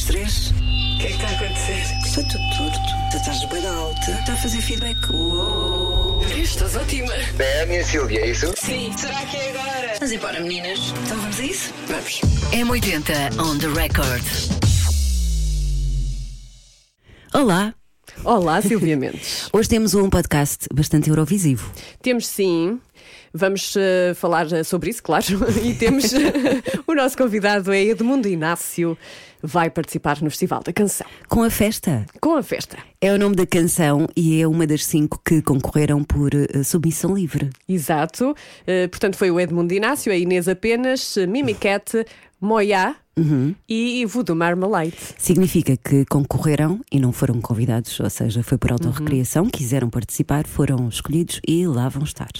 das três. O que é que está a acontecer? Está tudo torto. Tu estás bem alta. Está a fazer feedback. Uou. Estás ótima. É a minha Silvia, é isso? Sim. Será que é agora? Vamos embora, meninas. Então vamos a isso? Vamos. M80 on the record. Olá! Olá, Silvia Mendes. Hoje temos um podcast bastante eurovisivo. Temos sim. Vamos uh, falar eh, sobre isso, claro. E temos o nosso convidado é Edmundo Inácio, vai participar no Festival da Canção. Com a festa. Com a festa. É o nome da canção e é uma das cinco que concorreram por uh, submissão livre. Exato. Portanto, foi o Edmundo Inácio, a Inês Apenas, Mimiquete, Moya. Uhum. E Voodoo Marmalade. Significa que concorreram e não foram convidados, ou seja, foi por autorrecriação, uhum. quiseram participar, foram escolhidos e lá vão estar.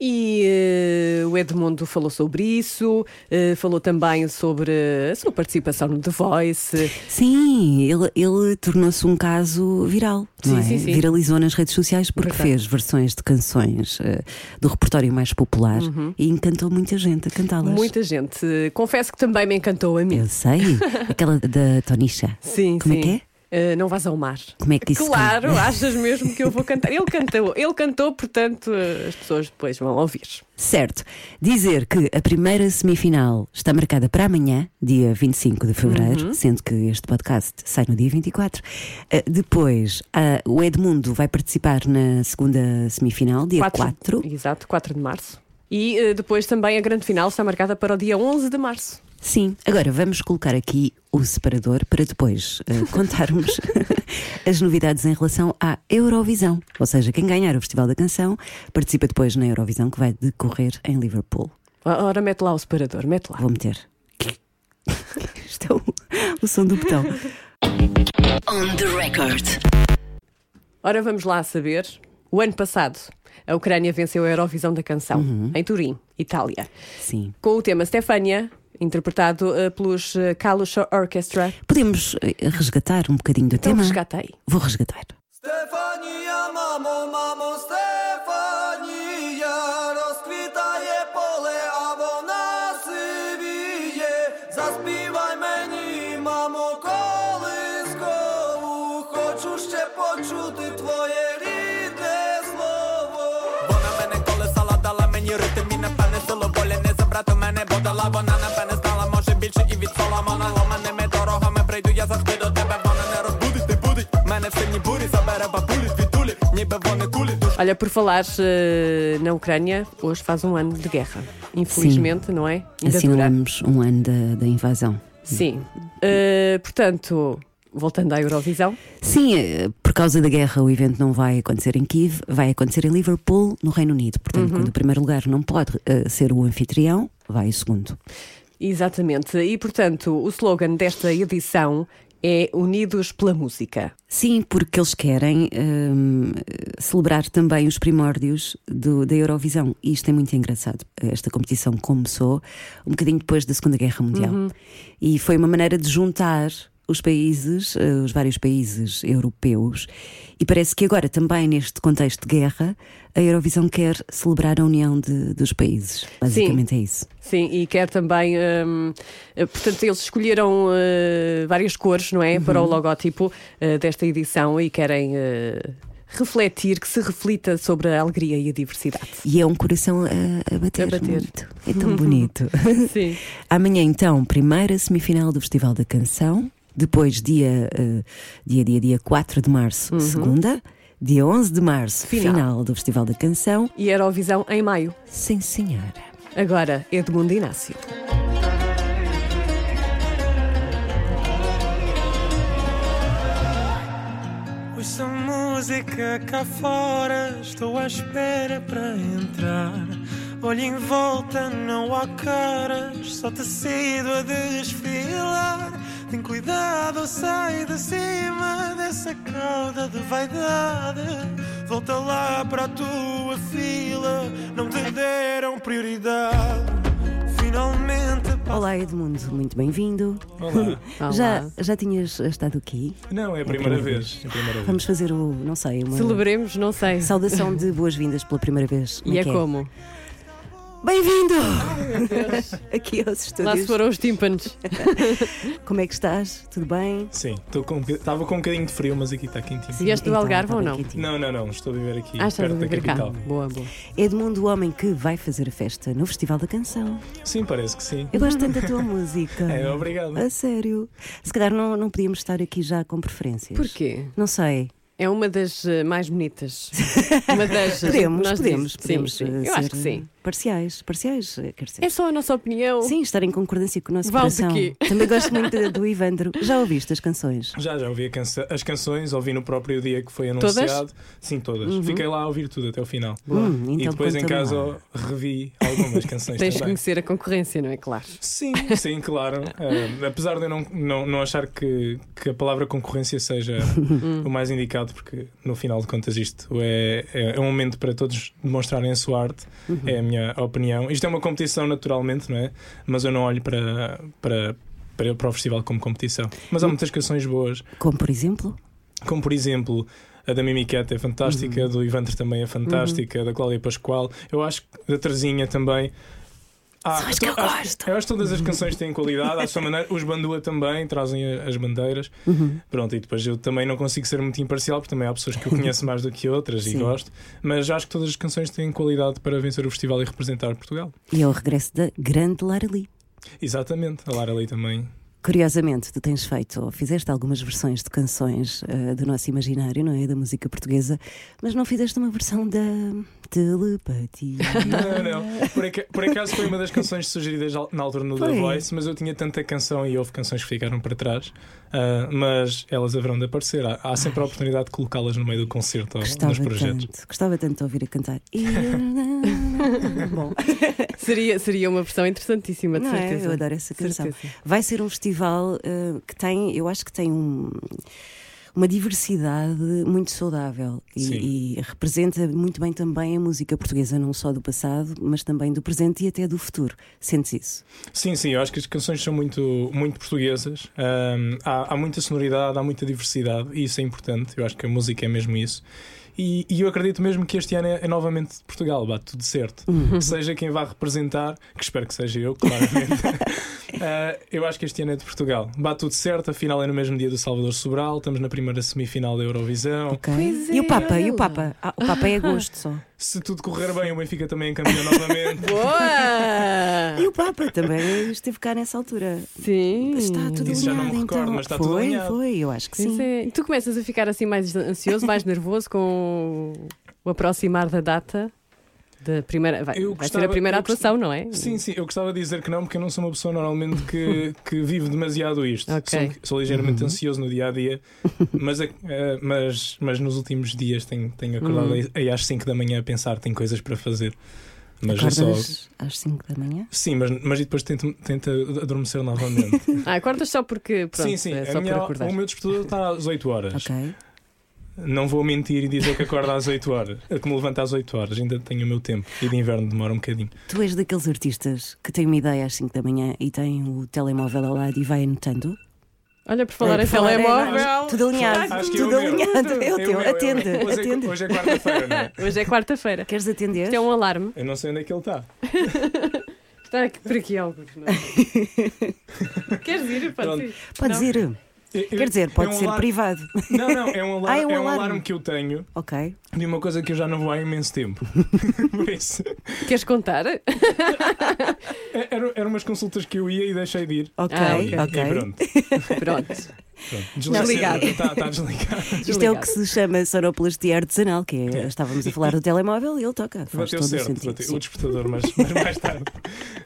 E uh, o Edmundo falou sobre isso, uh, falou também sobre a sua participação no The Voice. Sim, ele, ele tornou-se um caso viral. Sim, é? sim, sim. Viralizou nas redes sociais porque Verdade. fez versões de canções uh, do repertório mais popular Uhum. e encantou muita gente a cantá-las. Muita gente. Confesso que também me encantou a mim. Eu sei, aquela da Tonisha. Sim, Como sim. é que é? Uh, não vais ao mar. Como é que isso Claro, achas mesmo que eu vou cantar? Ele cantou, ele cantou, portanto, uh, as pessoas depois vão ouvir. Certo. Dizer que a primeira semifinal está marcada para amanhã, dia 25 de fevereiro, Uhum. sendo que este podcast sai no dia 24. Uh, depois, ah, o Edmundo vai participar na segunda semifinal, dia 4. Exato, 4 de março. E uh, depois também a grande final está marcada para o dia 11 de março. Sim. Agora vamos colocar aqui o separador para depois uh, contarmos as novidades em relação à Eurovisão. Ou seja, quem ganhar o Festival da Canção participa depois na Eurovisão que vai decorrer em Liverpool. Ora, mete lá o separador, mete lá. Vou meter. Isto é o, o som do botão. On the record. Ora, vamos lá saber. O ano passado, a Ucrânia venceu a Eurovisão da Canção, Uhum. em Turim, Itália, Sim. com o tema Stefania, interpretado uh, pelos uh, Kalush Orchestra. Podemos eh, resgatar um bocadinho do Então tema? resgatei. Vou resgatar. Stefania, mamo, mamo, Stefania, більше і від Соломона ломаними дорогами прийду я завжди до тебе, вона не розбудить, не будить мене в сильній бурі, забере бабулі, звідулі, ніби вони кулі, душ Olha, por falar eh, na Ucrânia, hoje faz um ano de guerra. Infelizmente, não é? Ainda dura. Assinalamos um ano da, da invasão. Sim. Eh, portanto, voltando à Eurovisão, Sim, eh, por causa da guerra o evento não vai acontecer em Kiev, vai acontecer em Liverpool, no Reino Unido. Portanto, quando o primeiro lugar não pode eh, ser o anfitrião, vai o segundo. exatamente. E portanto, o slogan desta edição é Unidos pela Música. Sim, porque eles querem hum, celebrar também os primórdios do- da Eurovisão. E isto é muito engraçado. Esta competição começou um bocadinho depois da Segunda Guerra Mundial. E foi uma maneira de juntar os países, eh, os vários países europeus. E parece que agora, também neste contexto de guerra, a Eurovisão quer celebrar a união de- dos países. Basicamente é isso. Sim, e quer também. hum, eh, portanto, eles escolheram eh, várias cores, não é? Para o logótipo eh, desta edição e querem. eh, refletir, que se reflita sobre a alegria e a diversidade. E é um coração a, a bater. A bater. muito. É tão bonito. Sim. Amanhã, então, primeira semifinal do Festival da Canção. Depois, dia, eh, dia, dia, dia 4 de março, segunda. Dia 11 de março, Uhum. Final. final. do Festival da Canção. E Eurovisão em maio. Sim, senhora. Agora, Edmundo Inácio. Ouça música cá fora, estou à espera para entrar. Olho em volta, não há caras, só tecido a desfilar. Tem cuidado, sai de cima dessa cauda de vaidade. Volta lá para a tua fila, não te deram prioridade. Finalmente Olá, Edmundo, muito bem-vindo. Olá. Já, já tinhas estado aqui? Não, é a primeira vez. É a primeira vez. Vamos fazer o, não sei, uma Celebremos, não sei. saudação de boas-vindas pela primeira vez. Como E é que como? Bem-vindo! Aqui aos Lá se estúdios. foram os tímpanos. Como é que estás? Tudo bem? Sim, estou com, estava com um bocadinho de frio, mas aqui está quentinho. Vieste do Então, Algarve tá ou não? quentinho. Não, não, não, estou a viver aqui, Ah, perto da viver cá. capital. Boa, boa. Edmundo, o homem que vai fazer a festa no Festival da Canção. Sim, parece que sim. Eu gosto tanto da tua música. É, obrigado. A sério. Se calhar não, não podíamos estar aqui já com preferências. Porquê? Não sei. É uma das eh, mais bonitas. Uma das. Podemos, nós podemos, dizemos. podemos. Sim, sim. eh, Eu acho que sim. Parciais, parciais, eh, quer dizer. É só a nossa opinião. Sim, estar em concordância com o nosso Vale de coração. Também gosto muito do Ivandro. Já ouviste as canções? Já, já ouvi a cança- as canções, ouvi no próprio dia que foi Todas? anunciado. Sim, todas. Uhum. Fiquei lá a ouvir tudo até o final. Hum, então e depois em casa lá. revi algumas canções Tens de conhecer a concorrência, não é? Claro. Sim, sim, claro. Eh, apesar de eu não, não, não achar que, que a palavra concorrência seja o mais indicado, porque no final de contas isto é, é, é um momento para todos demonstrarem a sua arte, é a minha opinião. Isto é uma competição naturalmente, não é? Mas eu não olho para, para, para, para o festival como competição. Mas há muitas canções boas, Como por exemplo? como por exemplo. A da Mimiqueta é fantástica, a do Ivanter também é fantástica, a da Cláudia Pascoal. Eu acho que da Terezinha também. Ah, São as que eu acho- gosto. eu acho que todas as canções têm qualidade, à sua maneira. Os Bandua também trazem as bandeiras. Uhum. Pronto, e depois eu também não consigo ser muito imparcial, porque também há pessoas que eu conheço mais do que outras e Sim. gosto. Mas acho que todas as canções têm qualidade para vencer o festival e representar Portugal. E é o regresso da grande Lara Lee. Exatamente, a Lara Lee também. Curiosamente, tu tens feito ou fizeste algumas versões de canções eh, do nosso imaginário, não é? Da música portuguesa, mas não fizeste uma versão da telepatia. Não, não. Por, aca- por acaso foi uma das canções sugeridas na altura no The Foi. Voice, mas eu tinha tanta canção e houve canções que ficaram para trás. Ah, mas elas haverão de aparecer. Há, há sempre a oportunidade de colocá-las no meio do concerto ou nos projetos. tanto, gostava tanto de ouvir a cantar. E- Bom, Seria, seria uma versão interessantíssima, de não é? certeza. Eu adoro essa canção. Certeza. Vai ser um festival eh, que tem, eu acho que tem um- uma diversidade muito saudável e, e representa muito bem também a música portuguesa, não só do passado, mas também do presente e até do futuro. Sentes isso? Sim, sim, eu acho que as canções são muito, muito portuguesas. Ahm, há, há muita sonoridade, há muita diversidade e isso é importante. Eu acho que a música é mesmo isso. E, e eu acredito mesmo que este ano é, é novamente de Portugal, bate tudo certo. Seja quem vá representar, que espero que seja eu, claramente. Ah, eu acho que este ano é de Portugal. Bate tudo certo, a final é no mesmo dia do Salvador Sobral, estamos na primeira semifinal da Eurovisão. Ok. Pois e o é, Papa? E o Papa? Ah, o Papa é agosto só. Se tudo correr bem, o Benfica também é campeão novamente. Boa! E o Papa também esteve cá nessa altura. Sim. Está tudo Isso já não me alinhado, recordo, então. mas está foi, tudo alinhado. Foi, eu acho que Pois sim. é. Tu começas a ficar assim mais ansioso, mais nervoso com o aproximar da data da primeira. Vai, Eu vai ser gostava- a primeira atuação, não é? Sim, sim, eu gostava de dizer que não, porque eu não sou uma pessoa normalmente que, que vive demasiado isto. Ok. Sou, sou ligeiramente ansioso no dia a dia, mas, eh, mas, mas nos últimos dias tenho, tenho acordado aí, aí às 5 da manhã a pensar que tenho coisas para fazer. Mas eu só. Acordas às 5 da manhã? Sim, mas, mas depois tento, tento adormecer novamente. Ah, acordas só porque. Pronto, sim, sim. é só minha- por acordar. o meu despertador está às 8 horas. Ok. Não vou mentir e dizer que acordo às 8 horas. É que me levanto às 8 horas, ainda tenho o meu tempo. E de inverno demora um bocadinho. Tu és daqueles artistas que têm uma ideia às 5 da manhã e têm o telemóvel ao lado e vai anotando? Olha, por falar É, em falar, é, telemóvel. Tudo alinhado. Acho tudo é alinhado. É o É teu. é Atende. Hoje é- atende. Hoje é quarta-feira, não é? Hoje é quarta-feira. Queres atender? Isto é um alarme. Eu não sei onde é que ele está. Está aqui, por aqui alguns. não é? Queres ir? Pode Pronto. ir. Podes Não. ir. Quer dizer, pode é um ser alarme- privado. Não, não, é um alarme, Ah, é um é um alarme. alarme que eu tenho Ok. de uma coisa que eu já não vou há imenso tempo. Por isso, Queres contar? é- era- eram umas consultas que eu ia e deixei de ir. Ok, Ah, E- ok. E pronto. Pronto. Pronto. Desligado. Está tá desligado. Isto é o que se chama sonoplastia artesanal, que é, estávamos a falar do telemóvel e ele toca. Faz todo o certo, sentido. bateu. o despertador, mas, mas mais tarde.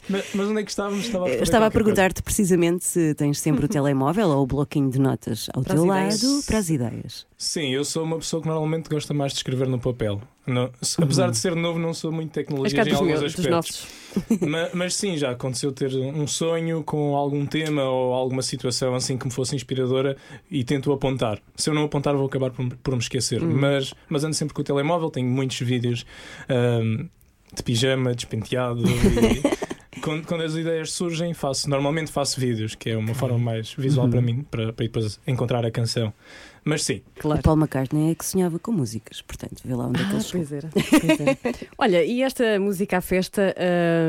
Mas, mas onde é que estávamos? Estava a, Eu responder Estava a perguntar-te precisamente se tens sempre o telemóvel ou o bloquinho de notas ao Para teu lado ideias. para as ideias. Sim, eu sou uma pessoa que normalmente gosta mais de escrever no papel. Não- apesar de ser novo, não sou muito tecnologia em alguns aspectos. nossos. Ma- Mas, sim, já aconteceu ter um sonho com algum tema ou alguma situação assim que me fosse inspiradora e tento apontar. Se eu não apontar, vou acabar por, por me esquecer. Mas, mas ando sempre com o telemóvel, tenho muitos vídeos ahm, de pijama, despenteado. E, quando, quando as ideias surgem, faço, normalmente faço vídeos, que é uma forma mais visual para mim, para, para depois encontrar a canção. Mas sim, Claro. O Paul McCartney é que sonhava com músicas, portanto, vê lá onde é que Ah, ele chegou. pois era, pois era. Olha, e esta música à festa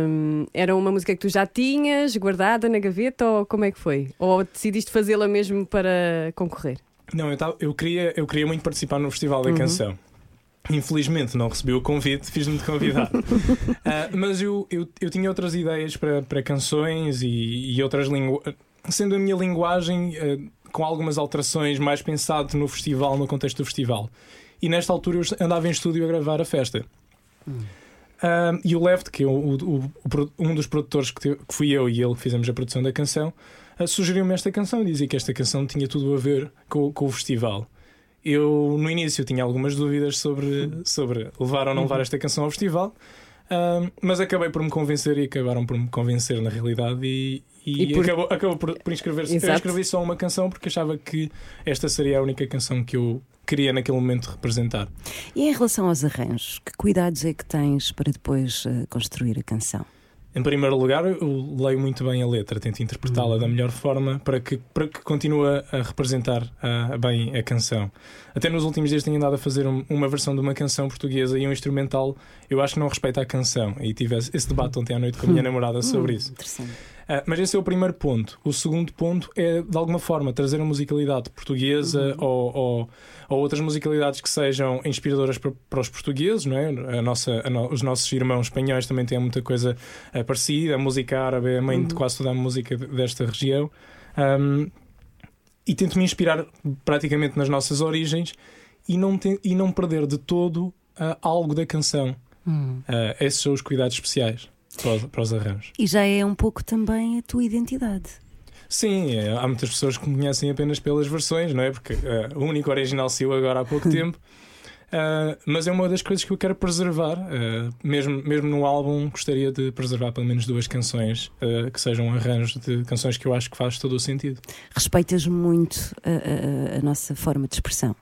hum, era uma música que tu já tinhas guardada na gaveta ou como é que foi? Ou decidiste fazê-la mesmo para concorrer? Não, eu, tava- eu, queria, eu queria muito participar no Festival da Canção. Infelizmente não recebi o convite, fiz-me de convidar. Ah, mas eu, eu, eu tinha outras ideias para, para canções e, e outras linguagens. Sendo a minha linguagem ah, com algumas alterações, mais pensado no festival, no contexto do festival. E nesta altura eu andava em estúdio a gravar a festa. Ah, e o Left, que é o, o- o um dos produtores que, te- que fui eu e ele que fizemos a produção da canção, ah, sugeriu-me esta canção e dizia que esta canção tinha tudo a ver com, com o festival. Eu, no início, tinha algumas dúvidas sobre, sobre levar ou não levar esta canção ao festival, ah, mas acabei por me convencer e acabaram por me convencer na realidade e, e, E por- acabou, acabou por, por inscrever-se. Eu escrevi só uma canção porque achava que esta seria a única canção que eu queria naquele momento representar. E em relação aos arranjos, que cuidados é que tens para depois eh, construir a canção? Em primeiro lugar, eu leio muito bem a letra, tento interpretá-la da melhor forma para que, para que continue a representar bem a canção. Até nos últimos dias tenho andado a fazer um- uma versão de uma canção portuguesa e um instrumental, eu acho que não respeita a canção. E tive esse debate ontem à noite com a minha namorada sobre isso. Interessante. Ah, mas esse é o primeiro ponto. O segundo ponto é, de alguma forma, trazer a musicalidade portuguesa ou, ou, ou outras musicalidades que sejam inspiradoras para, para os portugueses, não é? A nossa, a no- os nossos irmãos espanhóis também têm muita coisa ah, parecida. A música árabe é a mãe de quase toda a música de- desta região. Ahm, e tento me inspirar praticamente nas nossas origens e não, te- e não perder de todo ah, algo da canção. Ah, esses são os cuidados especiais para os, para os arranjos. E já é um pouco também a tua identidade. Sim, é, há muitas pessoas que me conhecem apenas pelas versões, não é? Porque eh, o único original saiu agora há pouco tempo. Ah, mas é uma das coisas que eu quero preservar. Ah, mesmo, mesmo no álbum, gostaria de preservar pelo menos duas canções ah, que sejam arranjos de canções que eu acho que faz todo o sentido. Respeitas muito a, a- a nossa forma de expressão.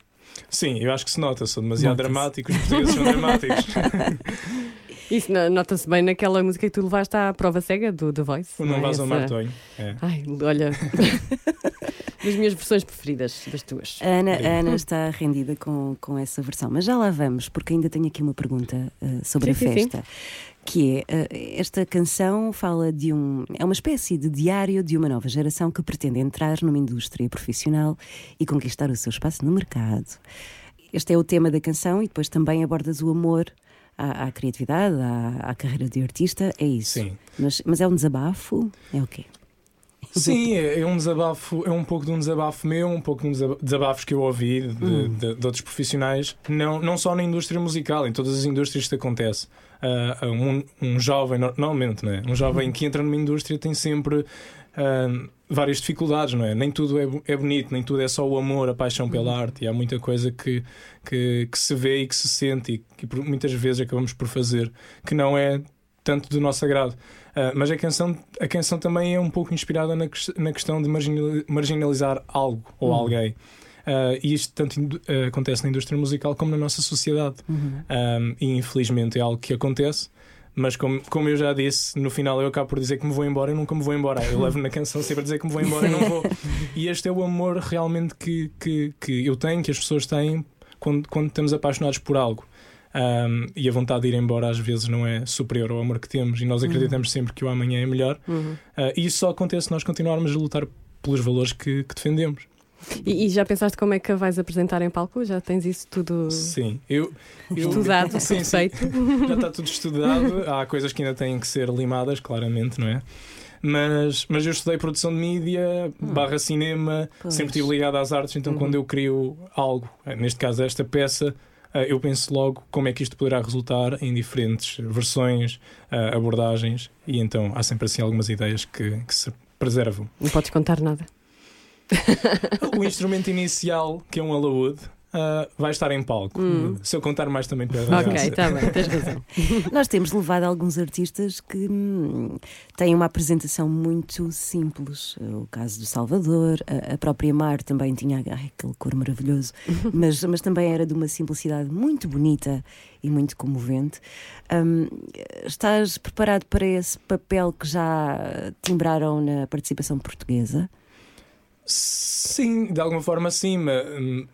Sim, eu acho que se nota, sou demasiado dramático, os portugueses são dramáticos. Isso no- nota-se bem naquela música que tu levaste à prova cega do The Voice. O não é? vais ao Martonho. É. Ai, olha. das minhas versões preferidas, das tuas. A Ana, a Ana está rendida com, com essa versão, mas já lá vamos, porque ainda tenho aqui uma pergunta eh, sobre Sim, a sim, sim. festa. Que é, eh, esta canção fala de um. É uma espécie de diário de uma nova geração que pretende entrar numa indústria profissional e conquistar o seu espaço no mercado. Este é o tema da canção e depois também abordas o amor à, à criatividade, à, à carreira de artista. É isso. Sim. Mas, mas é um desabafo? É o quê? Sim, é, é um desabafo, é um pouco de um desabafo meu, um pouco de um desaba- desabafos que eu ouvi de, de- de outros profissionais, não, não só na indústria musical, em todas as indústrias isto acontece. Ah, um, um jovem, normalmente, não é? um jovem que entra numa indústria tem sempre várias dificuldades, não é? Nem tudo é, é bonito, nem tudo é só o amor, a paixão pela arte, e há muita coisa que, que, que se vê e que se sente e que muitas vezes acabamos por fazer que não é tanto do nosso agrado. Uh, mas a canção, a canção também é um pouco inspirada na, na questão de marginali- marginalizar algo ou alguém. Uh, e isto tanto uh, acontece na indústria musical como na nossa sociedade. Um, e infelizmente é algo que acontece. Mas como, como eu já disse, no final eu acabo por dizer que me vou embora e nunca me vou embora. Eu levo na canção sempre a dizer que me vou embora e não vou. E este é o amor realmente que, que, que eu tenho, que as pessoas têm quando, quando estamos apaixonados por algo. Um, e a vontade de ir embora às vezes não é superior ao amor que temos e nós acreditamos sempre que o amanhã é melhor. Uhum. Uh, e isso só acontece se nós continuarmos a lutar pelos valores que, que defendemos. E, e já pensaste como é que a vais apresentar em palco? Já tens isso tudo Sim, eu, eu estudado, sim, sim, feito? já está tudo estudado. Há coisas que ainda têm que ser limadas, claramente, não é? Mas, mas eu estudei produção de mídia, barra cinema, Pois. sempre estive ligado às artes, então quando eu crio algo, neste caso esta peça, eh, eu penso logo como é que isto poderá resultar em diferentes versões, eh, abordagens, e então há sempre assim algumas ideias que, que se preservam. Não podes contar nada. o instrumento inicial, que é um alaúde, ah, vai estar em palco. Se eu contar mais também para Ok, está bem, tens razão. Nós temos levado alguns artistas que hum, têm uma apresentação muito simples. O caso do Salvador, a, a própria Mar também tinha ai, aquele cor maravilhoso, mas, mas também era de uma simplicidade muito bonita e muito comovente. Hum, estás preparado para esse papel que já timbraram na participação portuguesa? Sim, de alguma forma sim, ma-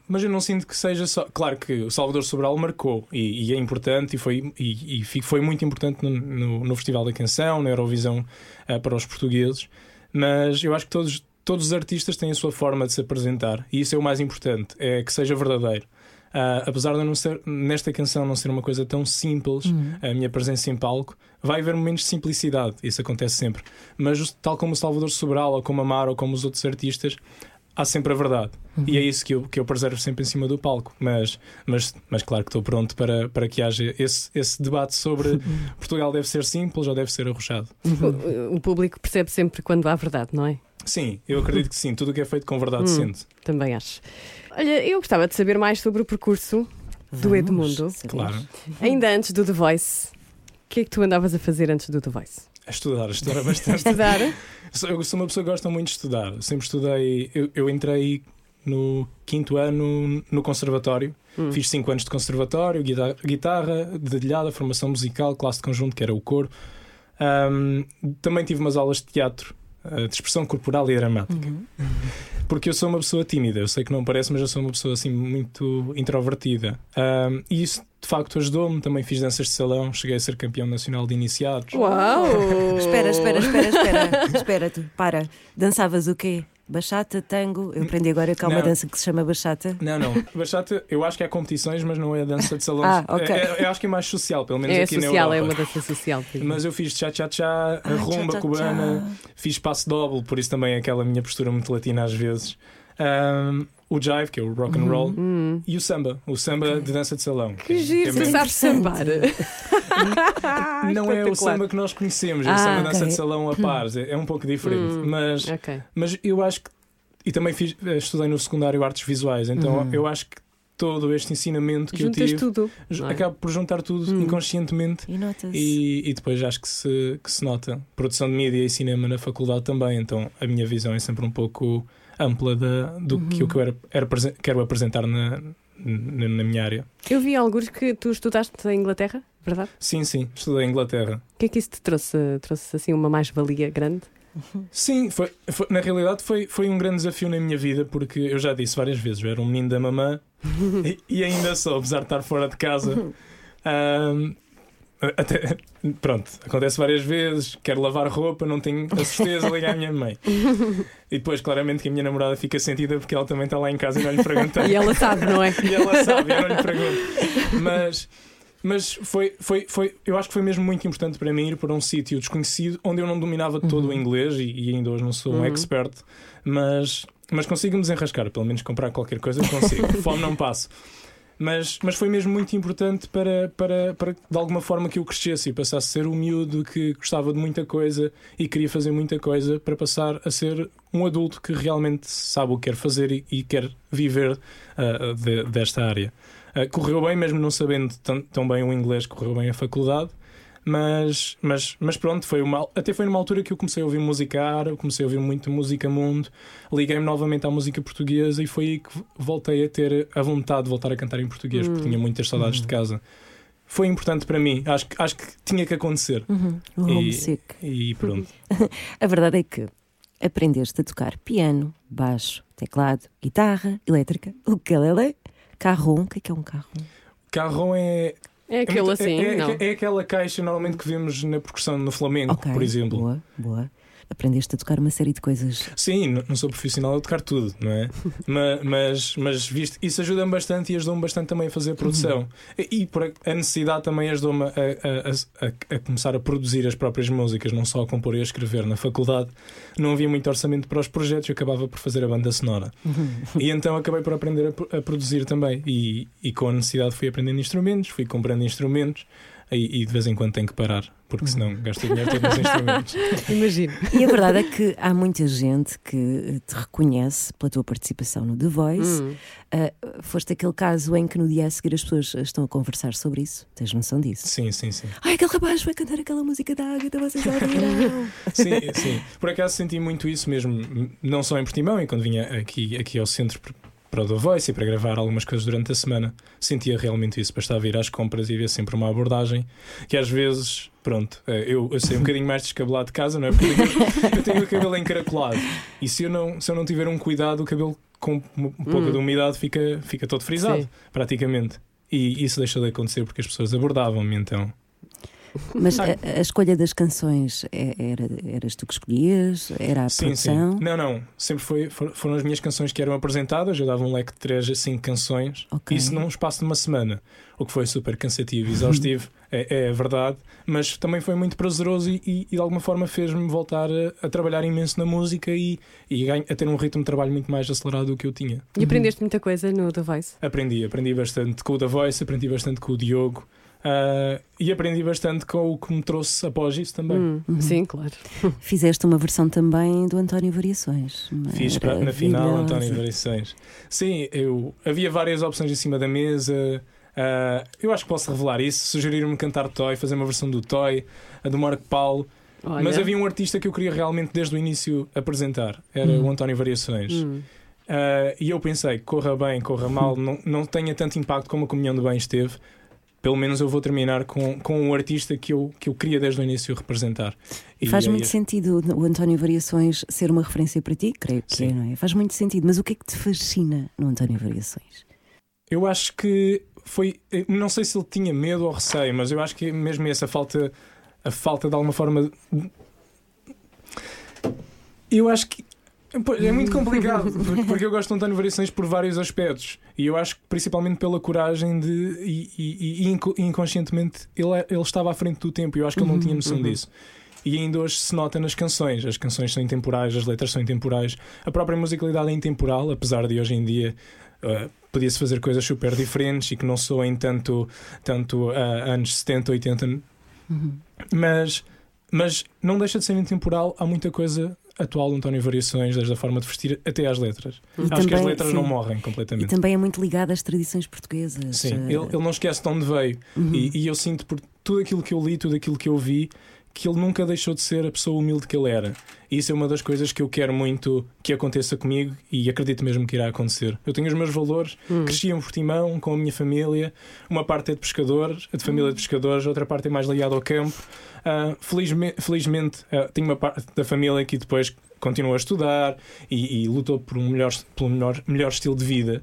mas eu não sinto que seja só. Claro que o Salvador Sobral marcou e, e é importante e foi, e, e foi muito importante no, no- no Festival da Canção, na Eurovisão ah, para os portugueses, mas eu acho que todos, todos os artistas têm a sua forma de se apresentar e isso é o mais importante, é que seja verdadeiro. Ah, apesar de não ser, nesta canção não ser uma coisa tão simples, a minha presença em palco, vai haver momentos de simplicidade, isso acontece sempre. Mas tal como o Salvador Sobral, ou como a Mar, ou como os outros artistas, há sempre a verdade. E é isso que eu, que eu preservo sempre em cima do palco. Mas, mas, mas claro que estou pronto para, para que haja esse, esse debate sobre Portugal deve ser simples ou deve ser arrojado. O, o público percebe sempre quando há verdade, não é? Sim, eu acredito que sim. Tudo o que é feito com verdade sente. Também acho. Olha, eu gostava de saber mais sobre o percurso do Vamos Edmundo. saber. Claro. Ainda antes do The Voice. O que é que tu andavas a fazer antes do The Voice? A estudar, a estudar bastante. Estudar? Sou- Eu sou uma pessoa que gosta muito de estudar. Sempre estudei. Eu, eu entrei no quinto ano no conservatório. Fiz cinco anos de conservatório, guitarra, guitarra, dedilhada, formação musical, classe de conjunto, que era o coro. Ahm, também tive umas aulas de teatro, de expressão corporal e dramática. Porque eu sou uma pessoa tímida, eu sei que não parece, mas eu sou uma pessoa assim muito introvertida. Ahm, e isso de facto ajudou-me. Também fiz danças de salão, cheguei a ser campeão nacional de iniciados. Uau! Espera, espera, espera, espera. espera, tu, para. Dançavas o quê? Bachata, tango? Eu aprendi agora que há uma Não. dança que se chama bachata. Não, não. Bachata, eu acho que há competições, mas não é dança de salões. Ah, ok. É- é- eu acho que é mais social, pelo menos É aqui na social, é Europa. uma dança social. Mas eu fiz cha-cha-cha, a Ai, rumba cubana, fiz passo doble, por isso também é aquela minha postura muito latina às vezes. Ahm, o jive, que é o rock and roll, e o samba, o samba de dança de salão. Uhum. Que giro, mesmo- sabes sambar. não é o samba que nós conhecemos, é o Ah, samba de dança de salão a pares, é, é um pouco diferente. Hum. Mas, Ok. mas eu acho que. E também fiz, eh, estudei no secundário artes visuais, então eu acho que todo este ensinamento que Juntas eu tive. tudo. É? Acabo por juntar tudo Hum. inconscientemente E e, e depois acho que se, que se nota. Produção de mídia e cinema na faculdade também, então a minha visão é sempre um pouco ampla da, do que Uhum. eu era, era quero apresentar na, na, na minha área. Eu vi alguns que tu estudaste em Inglaterra, verdade? Sim, sim, estudei em Inglaterra. O que é que isso te trouxe? Trouxe assim uma mais-valia grande? Sim, foi, foi- na realidade foi, foi um grande desafio na minha vida, porque eu já disse várias vezes, eu era um menino da mamã e, e ainda sou, apesar de estar fora de casa. Ahm, até, pronto, acontece várias vezes, quero lavar roupa, não tenho a certeza, ligar à minha mãe. E depois, claramente, que a minha namorada fica sentida porque ela também está lá em casa e não lhe perguntei. E ela sabe, não é? E ela sabe, eu não lhe pergunto. Mas, mas foi, foi, foi, eu acho que foi mesmo muito importante para mim ir para um sítio desconhecido onde eu não dominava todo o inglês e, e ainda hoje não sou um expert, mas, mas consigo me desenrascar, pelo menos comprar qualquer coisa consigo. Fome não passo. Mas, mas foi mesmo muito importante para, para, para de alguma forma que eu crescesse e passasse a ser um miúdo que gostava de muita coisa e queria fazer muita coisa para passar a ser um adulto que realmente sabe o que quer fazer e, e quer viver ah, de- desta área. Ah, correu bem, mesmo não sabendo tão, tão bem o inglês, correu bem a faculdade. Mas, mas, mas pronto, foi uma, até foi numa altura que eu comecei a ouvir música árabe, comecei a ouvir muito música mundo, liguei-me novamente à música portuguesa e foi aí que voltei a ter a vontade de voltar a cantar em português, porque tinha muitas saudades de casa. Foi importante para mim, acho, que- acho que tinha que acontecer. Uhum. O E- homesick. E pronto. A verdade é que aprendeste a tocar piano, baixo, teclado, guitarra, elétrica, ukulele, carrom. O que é que é um carrom? Carrom é. É aquele muito- assim, é, é- não? é aquela caixa normalmente que vemos na percussão no Flamengo, Ok, por exemplo. Boa, boa. Aprendeste a tocar uma série de coisas. Sim, não sou profissional a tocar tudo, não é? Ma- mas, mas visto, isso ajuda-me bastante e ajudou-me bastante também a fazer a produção. E, e por a necessidade também ajudou-me a, a- a- a- começar a produzir as próprias músicas, não só a compor e a escrever. Na faculdade não havia muito orçamento para os projetos, eu acabava por fazer a banda sonora. E então acabei por aprender a produzir também. E, e com a necessidade fui aprendendo instrumentos, fui comprando instrumentos. E, e de vez em quando tenho que parar, porque senão gasto o dinheiro todo nos instrumentos. Imagino. E a verdade é que há muita gente que te reconhece pela tua participação no The Voice. Hum. Ah, foste aquele caso em que no dia a seguir as pessoas estão a conversar sobre isso. Tens noção disso? Sim, sim, sim. Ai, aquele rapaz vai cantar aquela música da Águeda, vocês ouviram? Sim, sim. Por acaso senti muito isso mesmo, não só em Portimão, e quando vinha aqui, aqui ao centro para- o The Voice e para gravar algumas coisas durante a semana, sentia realmente isso. Bastava ir às compras e ver sempre uma abordagem que às vezes, pronto, eh, eu, eu sei um bocadinho mais descabelado de casa, não é? Porque eu tenho, eu tenho o cabelo encaracolado e se eu não, se eu não tiver um cuidado, o cabelo com um pouco Hum. de umidade fica, fica todo frisado, Sim. praticamente. E isso deixou de acontecer porque as pessoas abordavam-me então. Mas a, a escolha das canções é- era, eras tu que escolhias? Era a Sim, sim. produção? Não, não. Sempre foi, for- foram as minhas canções que eram apresentadas. Eu dava um leque de 3 a 5 canções. Ok. Isso num espaço de uma semana. O que foi super cansativo e exaustivo, é, é a verdade. Mas também foi muito prazeroso e, e- e de alguma forma fez-me voltar a, a trabalhar imenso na música e, e a ter um ritmo de trabalho muito mais acelerado do que eu tinha. E aprendeste muita coisa no The Voice? Aprendi, aprendi bastante com o The Voice, aprendi bastante com o Diogo. Ah, e aprendi bastante com o que me trouxe após isso também. Hum, Sim, claro. Fizeste uma versão também do António Variações. Fiz para- na final. António Variações. Sim, eu, havia várias opções em cima da mesa. Ah, eu acho que posso revelar isso. Sugeriram-me cantar Toy, fazer uma versão do Toy, a do Marco Paulo. Olha. Mas havia um artista que eu queria realmente desde o início apresentar. Era Hum. o António Variações. Hum. Ah, e eu pensei, corra bem, corra mal, não, não tenha tanto impacto como a Comunhão de Bens teve. Pelo menos eu vou terminar com, com o artista que eu, que eu queria desde o início representar. E Faz aí- muito sentido o António Variações ser uma referência para ti, creio que é, Sim. não é? Faz muito sentido. Mas o que é que te fascina no António Variações? Eu acho que foi. eu Não sei se ele tinha medo ou receio, mas eu acho que mesmo essa falta. A falta de alguma forma. Eu acho que. É muito complicado, porque- eu gosto de António Variações por vários aspectos. E eu acho que principalmente pela coragem de. E, e- e inco- inconscientemente ele, é- ele estava à frente do tempo e eu acho que ele não tinha noção disso. E ainda hoje se nota nas canções. As canções são intemporais, as letras são intemporais. A própria musicalidade é intemporal, apesar de hoje em dia uh, podia-se fazer coisas super diferentes e que não soem tanto, tanto uh, anos 70, 80. Mas, mas não deixa de ser intemporal. Há muita coisa atual do António Variações, desde a forma de vestir até às letras. E Acho que as também- letras sim. não morrem E completamente. também é muito ligado às tradições portuguesas. Sim, Eh, ele, ele não esquece de onde veio. uhum. E, e eu sinto por tudo aquilo que eu li, tudo aquilo que eu vi, que ele nunca deixou de ser a pessoa humilde que ele era. E isso é uma das coisas que eu quero muito que aconteça comigo e acredito mesmo que irá acontecer. Eu tenho os meus valores, cresci em Portimão com a minha família, uma parte é de pescadores, de família de pescadores, outra parte é mais ligada ao campo. Ah, felizme- felizmente, ah, tenho uma parte da família que depois continua a estudar e, e lutou por um melhor, pelo melhor, melhor estilo de vida,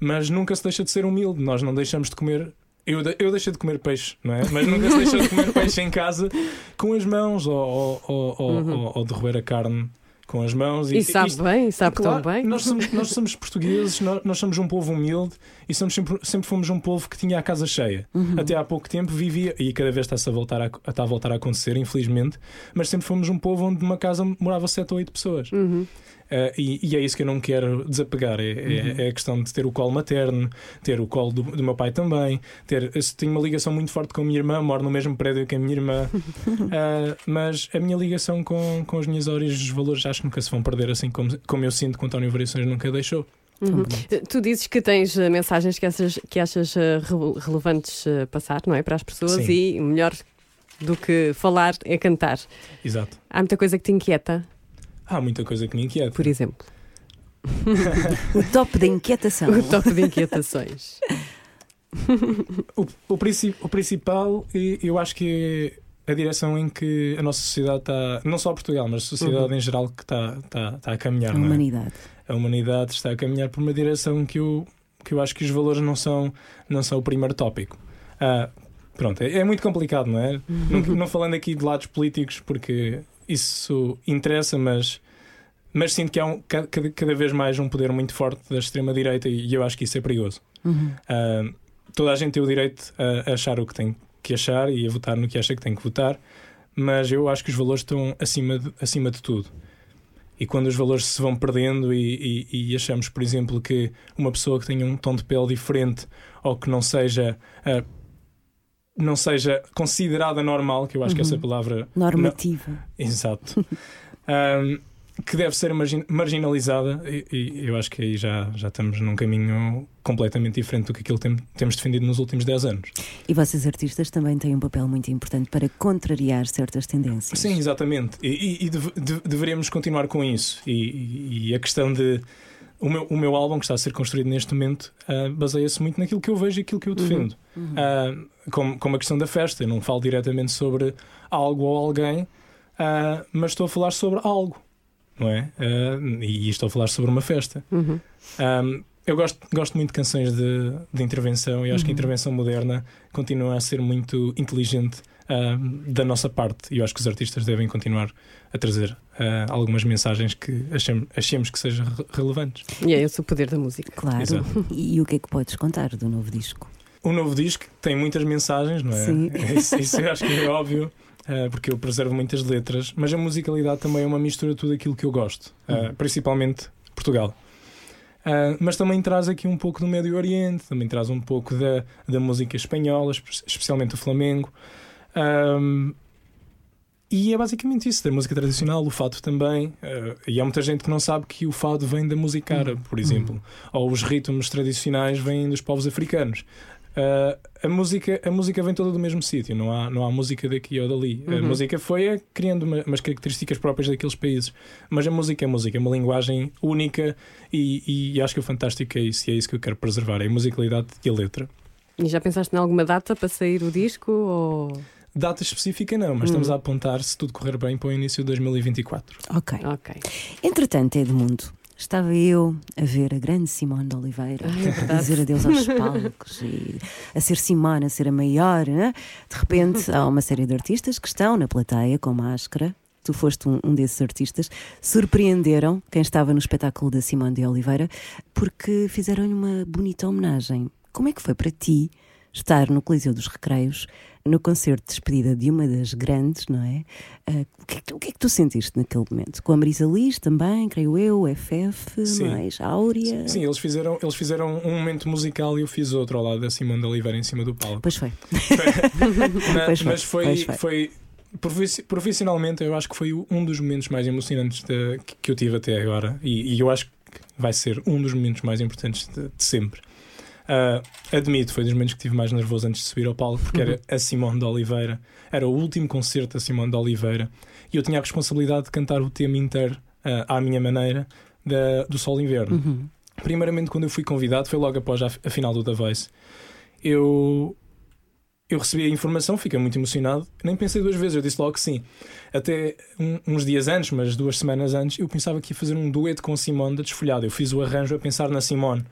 mas nunca se deixa de ser humilde. Nós não deixamos de comer. Eu, eu deixei de comer peixe, não é? Mas nunca se deixa de comer peixe em casa com as mãos ou, ou, ou, ou- ou- de roer a carne com as mãos. E sabe isto- bem, sabe Claro, tão bem. Nós somos, nós somos portugueses, nós, nós somos um povo humilde e somos sempre, sempre fomos um povo que tinha a casa cheia. Até há pouco tempo vivia, e cada vez está-se a voltar a, está a voltar a acontecer, infelizmente, mas sempre fomos um povo onde numa casa morava sete ou oito pessoas. Uhum. Uh, e, e é isso que eu não quero desapegar. É, é- é a questão de ter o colo materno, ter o colo do, do meu pai também. Ter, tenho uma ligação muito forte com a minha irmã, moro no mesmo prédio que a minha irmã. Uh, mas a minha ligação com, com as minhas origens, os valores, acho que nunca se vão perder, assim como, como eu sinto que o António Variações nunca deixou. Uhum. Tu dizes que tens eh, mensagens que achas, que achas eh, re- relevantes eh, passar, não é? Para as pessoas Sim. e melhor do que falar é cantar. Exato. Há muita coisa que te inquieta, Há muita coisa que me inquieta. por exemplo. O top da inquietação. O top de inquietações. O, o, princi- o principal, e eu acho que é a direção em que a nossa sociedade está, não só Portugal, mas a sociedade em geral, que está, está, está a caminhar. A é? humanidade. a humanidade está a caminhar por uma direção que eu, que eu acho que os valores não são, não são o primeiro tópico. Ah, pronto, é, é muito complicado, não é? Não, não falando aqui de lados políticos, porque isso interessa, mas, mas sinto que há um, ca- cada, cada vez mais um poder muito forte da extrema-direita e eu acho que isso é perigoso. Uhum. Ah, toda a gente tem o direito a achar o que tem que achar e a votar no que acha que tem que votar, mas eu acho que os valores estão acima de, acima de tudo. E quando os valores se vão perdendo e, e- e achamos, por exemplo, que uma pessoa que tenha um tom de pele diferente ou que não seja ah, não seja considerada normal, que eu acho que essa palavra. Normativa. não- exato. Ahm, que deve ser margin- marginalizada, e, e eu acho que aí já, já estamos num caminho completamente diferente do que aquilo que tem- temos defendido nos últimos 10 anos. E vocês artistas também têm um papel muito importante para contrariar certas tendências. Sim, exatamente. E, e- e deve- de- deveríamos continuar com isso. E a questão de. O meu, o meu álbum, que está a ser construído neste momento, ah, baseia-se muito naquilo que eu vejo e aquilo que eu defendo. Ah, como, como a questão da festa. Eu não falo diretamente sobre algo ou alguém, ah, mas estou a falar sobre algo. Não é? E estou a falar sobre uma festa. Uhum. Um, eu gosto, gosto muito de canções de, de intervenção e acho que a intervenção moderna continua a ser muito inteligente da nossa parte. E eu acho que os artistas devem continuar a trazer uh, algumas mensagens que achemos, achemos que sejam re- relevantes. E é esse o poder da música. Claro. Exato. E o que é que podes contar do novo disco? O novo disco tem muitas mensagens, não é? Sim. Isso, isso eu acho que é óbvio. uh, porque eu preservo muitas letras, mas a musicalidade também é uma mistura de tudo aquilo que eu gosto, uh, principalmente Portugal. Uh, mas também traz aqui um pouco do Médio Oriente, também traz um pouco da, da música espanhola, espe- especialmente o Flamengo. Um, e é basicamente isso, da música tradicional, o fado também. uh, e há muita gente que não sabe que o fado vem da música árabe, por exemplo. Ou os ritmos tradicionais vêm dos povos africanos. Uh, a, música, a música vem toda do mesmo sítio, não há, não há música daqui ou dali. A música foi é, criando uma- umas características próprias daqueles países. Mas a música é música, é uma linguagem única e, e acho que o fantástico é isso, e é isso que eu quero preservar: é a musicalidade e a letra. E já pensaste em alguma data para sair o disco? Ou... Data específica não, mas estamos a apontar, se tudo correr bem, para o início de 2024. Ok. Ok. Entretanto, Edmundo, estava eu a ver a grande Simone de Oliveira a dizer adeus aos palcos e a ser Simone, a ser a maior. né? De repente, há uma série de artistas que estão na plateia com máscara. Tu foste um, um desses artistas, surpreenderam quem estava no espetáculo da Simone de Oliveira porque fizeram-lhe uma bonita homenagem. Como é que foi para ti estar no Coliseu dos Recreios, no concerto de despedida de uma das grandes, não é? Ah, o, que é que, o que é que tu sentiste naquele momento? Com a Marisa Liz também, creio eu, o FF, Sim. mais a Áurea. Sim, eles fizeram, eles fizeram um momento musical e eu fiz outro ao lado da Simone de Oliveira em cima do palco. Pois foi. Pois foi, mas foi, pois foi. foi profissionalmente eu acho que foi um dos momentos mais emocionantes de- que, que eu tive até agora e, e eu acho que vai ser um dos momentos mais importantes de, de sempre. Ah, admito, foi dos momentos que tive mais nervoso antes de subir ao palco porque era a Simone de Oliveira, era o último concerto da Simone de Oliveira e eu tinha a responsabilidade de cantar o tema inteiro ah, à minha maneira da- do Sol Inverno. Uhum. Primeiramente, quando eu fui convidado, foi logo após a, a final do The Voice. Eu, eu recebi a informação, fiquei muito emocionado. Nem pensei duas vezes, eu disse logo que sim. Até um- uns dias antes, mas duas semanas antes, eu pensava que ia fazer um dueto com a Simone da Desfolhada. Eu fiz o arranjo a pensar na Simone.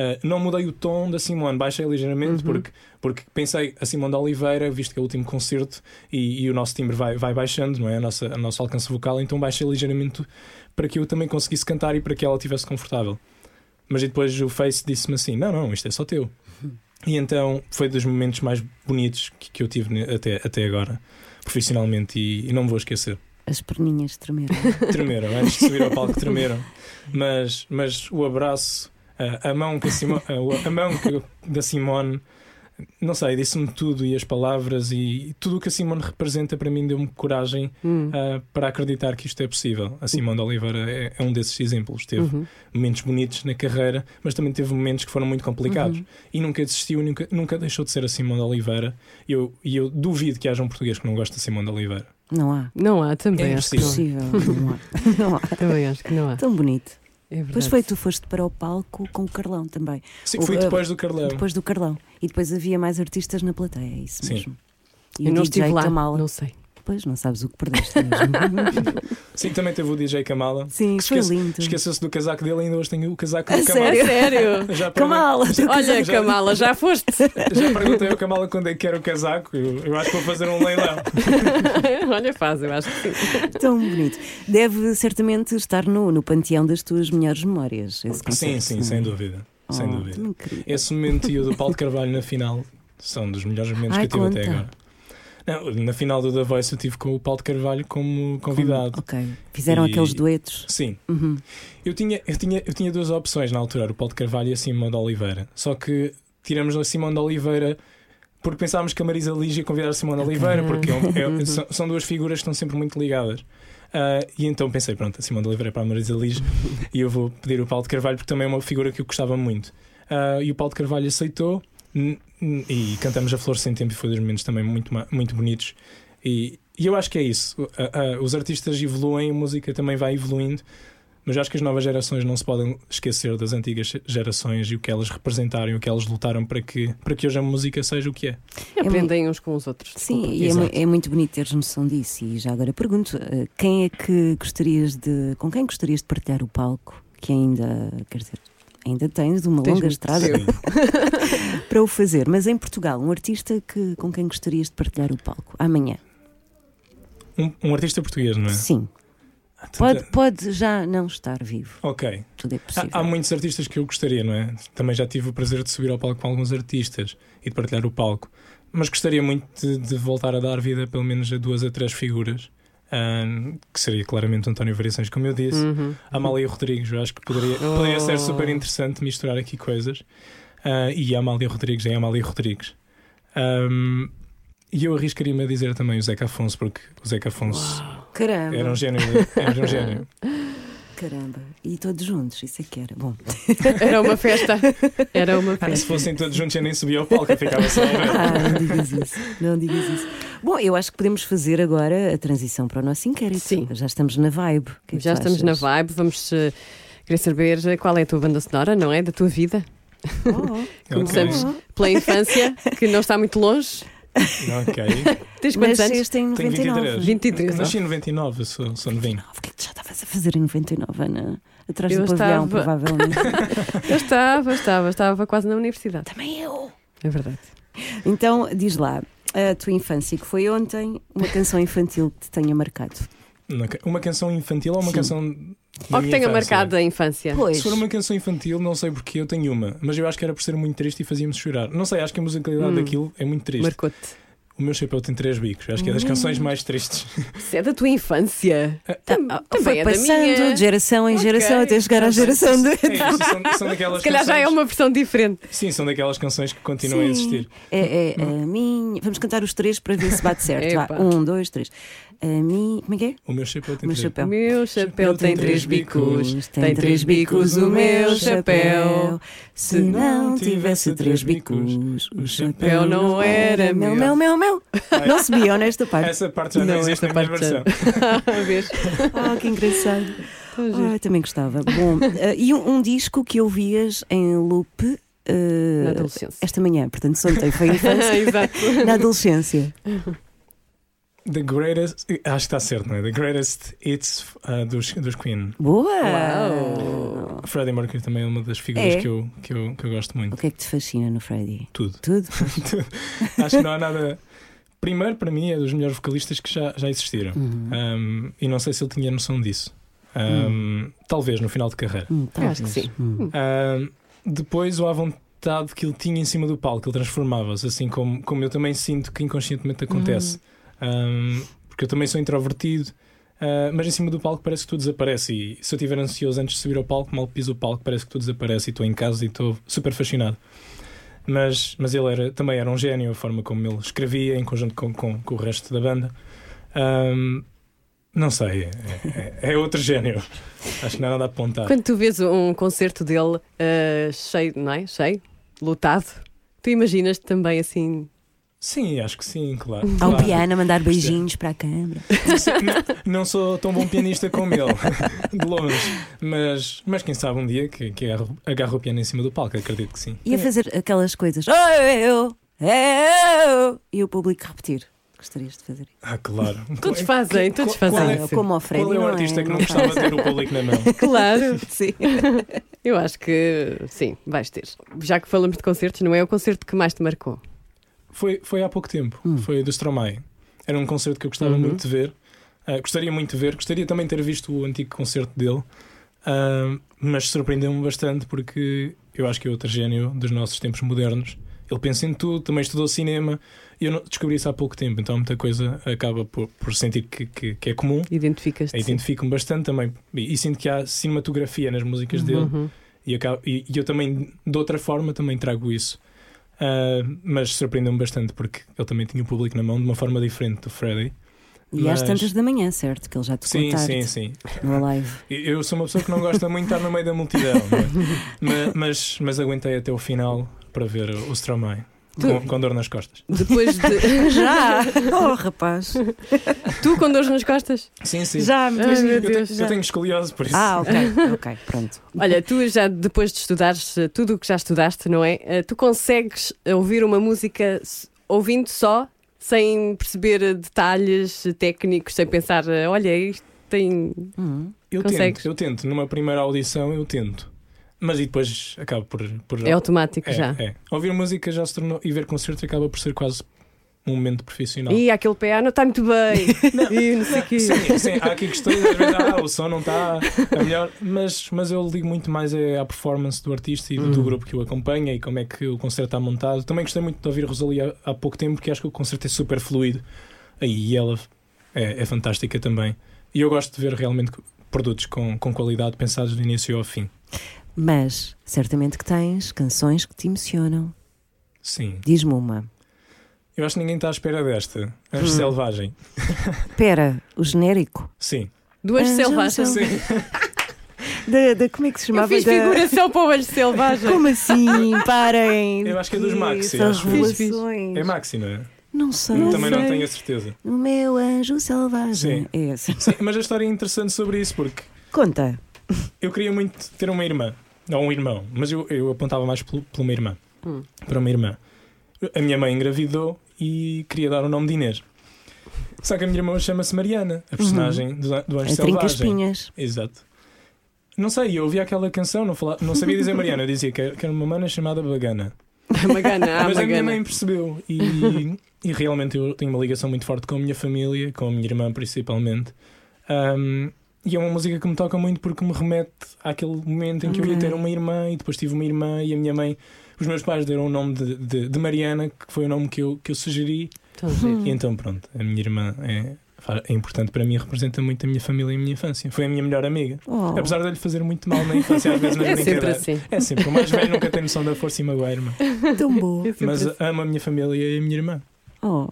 Ah, não mudei o tom da Simone, baixei ligeiramente porque, porque pensei a Simone de Oliveira, visto que é o último concerto e, e o nosso timbre vai, vai baixando, não é? A nossa, a nosso alcance vocal, então baixei ligeiramente para que eu também conseguisse cantar e para que ela estivesse confortável. Mas depois o Face disse-me assim: não, não, isto é só teu. E então foi dos momentos mais bonitos que, que eu tive até, até agora, profissionalmente, e, e não me vou esquecer. As perninhas tremeram. Tremeram, antes de subir ao palco, tremeram. Mas, mas o abraço, a, mão, que a, Simo- a, a mão que- da Simone, não sei, disse-me tudo e as palavras e tudo o que a Simone representa para mim deu-me coragem Hum. ah, para acreditar que isto é possível. A Simone de Oliveira é, é um desses exemplos. Teve Uhum. momentos bonitos na carreira, mas também teve momentos que foram muito complicados. Uhum. E nunca desistiu, nunca, nunca deixou de ser a Simone de Oliveira. E eu, e eu duvido que haja um português que não goste da Simone de Oliveira. Não há. Não há, também É acho que. Não há. Não há. Também acho que não há. Tão bonito. É. Depois foi, tu foste para o palco com o Carlão também. Sim, fui depois do Carlão. Depois do Carlão. E depois havia mais artistas na plateia, é isso Sim. mesmo. E Eu o não DJ estive lá, Kamala. não sei. Pois, não sabes o que perdeste mesmo. Sim, também teve o DJ Kamala. Sim, Que foi esquece- lindo. Esqueceu-se do casaco dele, ainda hoje tenho o casaco do Kamala. sério? Sério? Já Kamala, Olha, Já- Kamala, já foste? Já perguntei ao Kamala quando é que quer o casaco. Eu, eu acho que vou fazer um leilão. Olha, faz, eu acho que sim. Tão bonito. Deve certamente estar no, no panteão das tuas melhores memórias. esse Sim, concerto, sim, não é? sem dúvida. Sem Oh, dúvida. tão incrível. Esse momento e o do Paulo de Carvalho na final são dos melhores momentos Ai, que eu tive até conta. agora. Não, na final do The Voice eu tive com o Paulo de Carvalho como convidado. Ok. Fizeram E- aqueles duetos. Sim. Uhum. Eu tinha, eu, tinha, eu tinha duas opções na altura, o Paulo de Carvalho e a Simone de Oliveira. Só que tiramos a Simone de Oliveira porque pensávamos que a Marisa Liz ia convidar a Simone Oliveira, porque é um- é- são, são duas figuras que estão sempre muito ligadas. Ah, e então pensei, pronto, a Simone Oliveira é para a Marisa Liz e eu vou pedir o Paulo de Carvalho, porque também é uma figura que eu gostava muito. Ah, e o Paulo de Carvalho aceitou e cantamos a Flor Sem Tempo e foi dos momentos também muito, muito bonitos. E, e eu acho que é isso. Os artistas evoluem, a música também vai evoluindo. Mas eu acho que as novas gerações não se podem esquecer das antigas gerações e o que elas representaram e o que elas lutaram para que, para que hoje a música seja o que é. Aprendem uns com os outros. Sim, Desculpa. e é, Exato. é muito bonito teres noção disso. E já agora pergunto: eh, quem é que gostarias de. Com quem gostarias de partilhar o palco? Que ainda. Quer dizer. Ainda tens uma Tens longa estrada. para o fazer, mas em Portugal, um artista que, com quem gostarias de partilhar o palco? Amanhã. Um, um artista português, não é? Sim. Ah, tanta- Pode, pode já não estar vivo. Ok. Tudo é possível. Há, há muitos artistas que eu gostaria, não é? Também já tive o prazer de subir ao palco com alguns artistas e de partilhar o palco. Mas gostaria muito de, de voltar a dar vida, pelo menos, a duas a três figuras. ah, que seria claramente o António Variações, como eu disse. Uhum. A Amália Rodrigues, eu acho que poderia, poderia ser super interessante misturar aqui coisas. Ah, e a Amália Rodrigues é a Amália Rodrigues. Ahm, e eu arriscaria-me a dizer também o Zeca Afonso, porque o Zeca Afonso Caramba. era um gênio. Era um gênio. Caramba. E todos juntos, isso é que era. Bom. Era uma festa. Era uma Ah, se festa. fossem todos juntos, eu nem subia ao palco, eu ficava só. Ah, não digas isso. Não digas isso. Bom, eu acho que podemos fazer agora a transição para o nosso inquérito. Sim. Já estamos na vibe. Que é que Já tu estamos na achas? vibe. Vamos eh, querer saber eh, qual é a tua banda sonora, não é? Da tua vida. Oh, Começamos Ok. pela infância, que não está muito longe. Ok. Tens quantos Mas anos? este em Tenho 99. 23. 23. Nasci em 99, eu sou, sou novinho. O que é que tu já estavas a fazer em 99, Ana? Atrás Eu do pavilhão, estava- provavelmente. Eu estava, estava, estava quase na universidade. Também eu. É verdade. Então, diz lá, a tua infância, que foi ontem, uma canção infantil que te tenha marcado. Uma ca- Uma canção infantil ou uma Sim. canção. Ou que tenha infância? marcado a infância. Pois. Se for uma canção infantil, não sei porque eu tenho uma, mas eu acho que era por ser muito triste e fazia-me chorar. Não sei, acho que a musicalidade Hum. daquilo é muito triste. Marcou-te. O meu chapéu tem três bicos, acho que é das canções mais tristes. Isso é da tua infância. Tam- Ah, também foi é passando de geração em geração até chegar à geração. É são, são daquelas Se calhar já é uma versão diferente. Sim, são daquelas canções que continuam a existir. É, é a minha. Vamos cantar os três para ver se bate certo. Vá, um, dois, três. A minha. Como é que é? O meu chapéu tem meu três chapéu. O meu chapéu tem três bicos. Tem três bicos o meu chapéu. Se não tivesse três bicos, o chapéu não era meu. meu. Meu, meu, meu. Não subiam nesta parte. Essa parte já não, Não, existe esta parte versão. Ah, que engraçado. Ah, também gostava. Bom, ah, e um, um disco que ouvias em loop. Na adolescência. Esta manhã, portanto, ontem foi infância. Na adolescência. The Greatest. Acho que está certo, não é? The Greatest Hits uh, dos, dos Queen. Boa! Uau. Freddie Mercury também é uma das figuras É? que, eu, que, eu, que eu gosto O muito. que é que te fascina no Freddy? Tudo. Tudo? Acho que não há nada. Primeiro, para mim, é dos melhores vocalistas que já, já existiram. Uhum. Um, e não sei se ele tinha noção disso. Um, Talvez no final de carreira. Hum, acho que sim. Hum. Um, depois, o vontade que ele tinha em cima do palco, ele transformava-se, assim como, como eu também sinto que inconscientemente acontece. Um, porque eu também sou introvertido. uh, mas em cima do palco parece que tudo desaparece. E se eu estiver ansioso antes de subir ao palco, mal piso o palco, parece que tudo desaparece. E estou em casa e estou super fascinado. Mas, mas ele era, também era um gênio, a forma como ele escrevia em conjunto com, com, com o resto da banda. Um, não sei, é, é- é outro gênio. Acho que não há nada a apontar. Quando tu vês um concerto dele ah, cheio, não é? Cheio, lotado, tu imaginas-te também assim. Sim, acho que sim, claro. Há um Claro. piano a mandar beijinhos para a câmara. Não- Não sou tão bom pianista como ele, de longe. Mas, mas quem sabe um dia que, que agarro, o piano em cima do palco, acredito que sim. E a fazer aquelas coisas. Oh, eu, eu, e o público repetir. Gostarias de fazer isso? Ah, claro. Todos fazem, todos fazem. Qual é, isso. Como o Freddy. qual é o não artista que não Não gostava de ter o público na mão? Claro, Sim. eu acho que sim, vais ter. Já que falamos de concertos, não é o concerto que mais te marcou? Foi, foi há pouco tempo, Hum. foi do Stromae. Era um concerto que eu gostava Uhum. muito de ver. Ah, gostaria muito de ver, gostaria também de ter visto o antigo concerto dele, Ah, mas surpreendeu-me bastante porque eu acho que é outro gênio dos nossos tempos modernos. Ele pensa em tudo, também estudou cinema e eu descobri isso há pouco tempo, então muita coisa acaba por, por sentir que, que, que é comum. Identificas-te? Identifico-me bastante também e, e sinto que há cinematografia nas músicas dele Uhum. e, acabo- e- e eu também, de outra forma, também trago isso. Ah, mas surpreendeu-me bastante porque ele também tinha o público na mão de uma forma diferente do Freddie. E às Mas- tantas da manhã, certo? Que ele já tocou Sim, sim, sim. no live. Eu sou uma pessoa que não gosta muito de estar no meio da multidão, é? mas, mas, mas aguentei até o final para ver o Stromae com, com dor nas costas. Depois de. Já! Oh, rapaz! tu com dores nas costas? Sim, sim. Já, Ai, mas... meu eu, tenho, Deus. eu tenho escoliose, por isso. Ah, ok, ok, pronto. Olha, tu já depois de estudares eh, tudo o que já estudaste, não é? Eh, Tu consegues ouvir uma música ouvindo só, sem perceber eh, detalhes técnicos, sem pensar, olha, isto tem. Hum. eu consegues? tento, eu tento. Numa primeira audição, eu tento. Mas e depois acabo por. por É automático É, já. é. Ouvir música já se tornou. E ver concertos acaba por ser quase um momento profissional. E aquele PA não está muito bem. e não sei o quê. Sim, sim, há aqui questões, às vezes, ah, o som não está a melhor, mas, mas eu ligo muito mais é à performance do artista e do, Uhum. do grupo que o acompanha e como é que o concerto está montado. Também gostei muito de ouvir Rosalia há, há pouco tempo, porque acho que o concerto é super fluido. Aí e ela é, é fantástica também. E eu gosto de ver realmente produtos com, com qualidade pensados do início ao fim. Mas certamente que tens canções que te emocionam. Sim. Diz-me uma. Eu acho que ninguém está à espera desta. Anjo Hum. Selvagem. Espera, o genérico. Sim. Duas Ah, selvagens. já- Sim. Da, da- como é que se Eu chamava? fiz Da- figuração para o anjo selvagem. Como assim? Parem! Eu acho que é dos Maxi. Fiz, fiz. É Maxi, não é? Não sei. Também não tenho a certeza. O meu anjo selvagem. Sim. É esse. Sim, mas a história é interessante sobre isso porque Conta. Eu queria muito ter uma irmã, ou um irmão, mas eu, eu apontava mais por uma irmã. Hum. Para uma irmã. A minha mãe engravidou e queria dar o nome de Inês. Só que a minha irmã chama-se Mariana, a personagem do, do Anjo trinca Selvagem. espinhas. Exato. Não sei, eu ouvia aquela canção, não, falava, não sabia dizer Mariana, eu dizia que era uma mana chamada Bagana. Magana, ah, Mas a minha mãe percebeu e, e realmente eu tenho uma ligação muito forte com a minha família, com a minha irmã principalmente. Ahm, e é uma música que me toca muito porque me remete àquele momento em que eu ia ter uma irmã e depois tive uma irmã e a minha mãe. Os meus pais deram o nome de, de, de Mariana, que foi o nome que eu, que eu sugeri. E então, pronto, a minha irmã é, é importante para mim, representa muito a minha família e a minha infância. Foi a minha melhor amiga. Oh. Apesar de lhe fazer muito mal na infância, às vezes nas É sempre brincadeiras. assim. É sempre. O mais velho nunca tem noção da força e magoa a irmã. Tão bom. É Mas assim. amo a minha família e a minha irmã. Oh,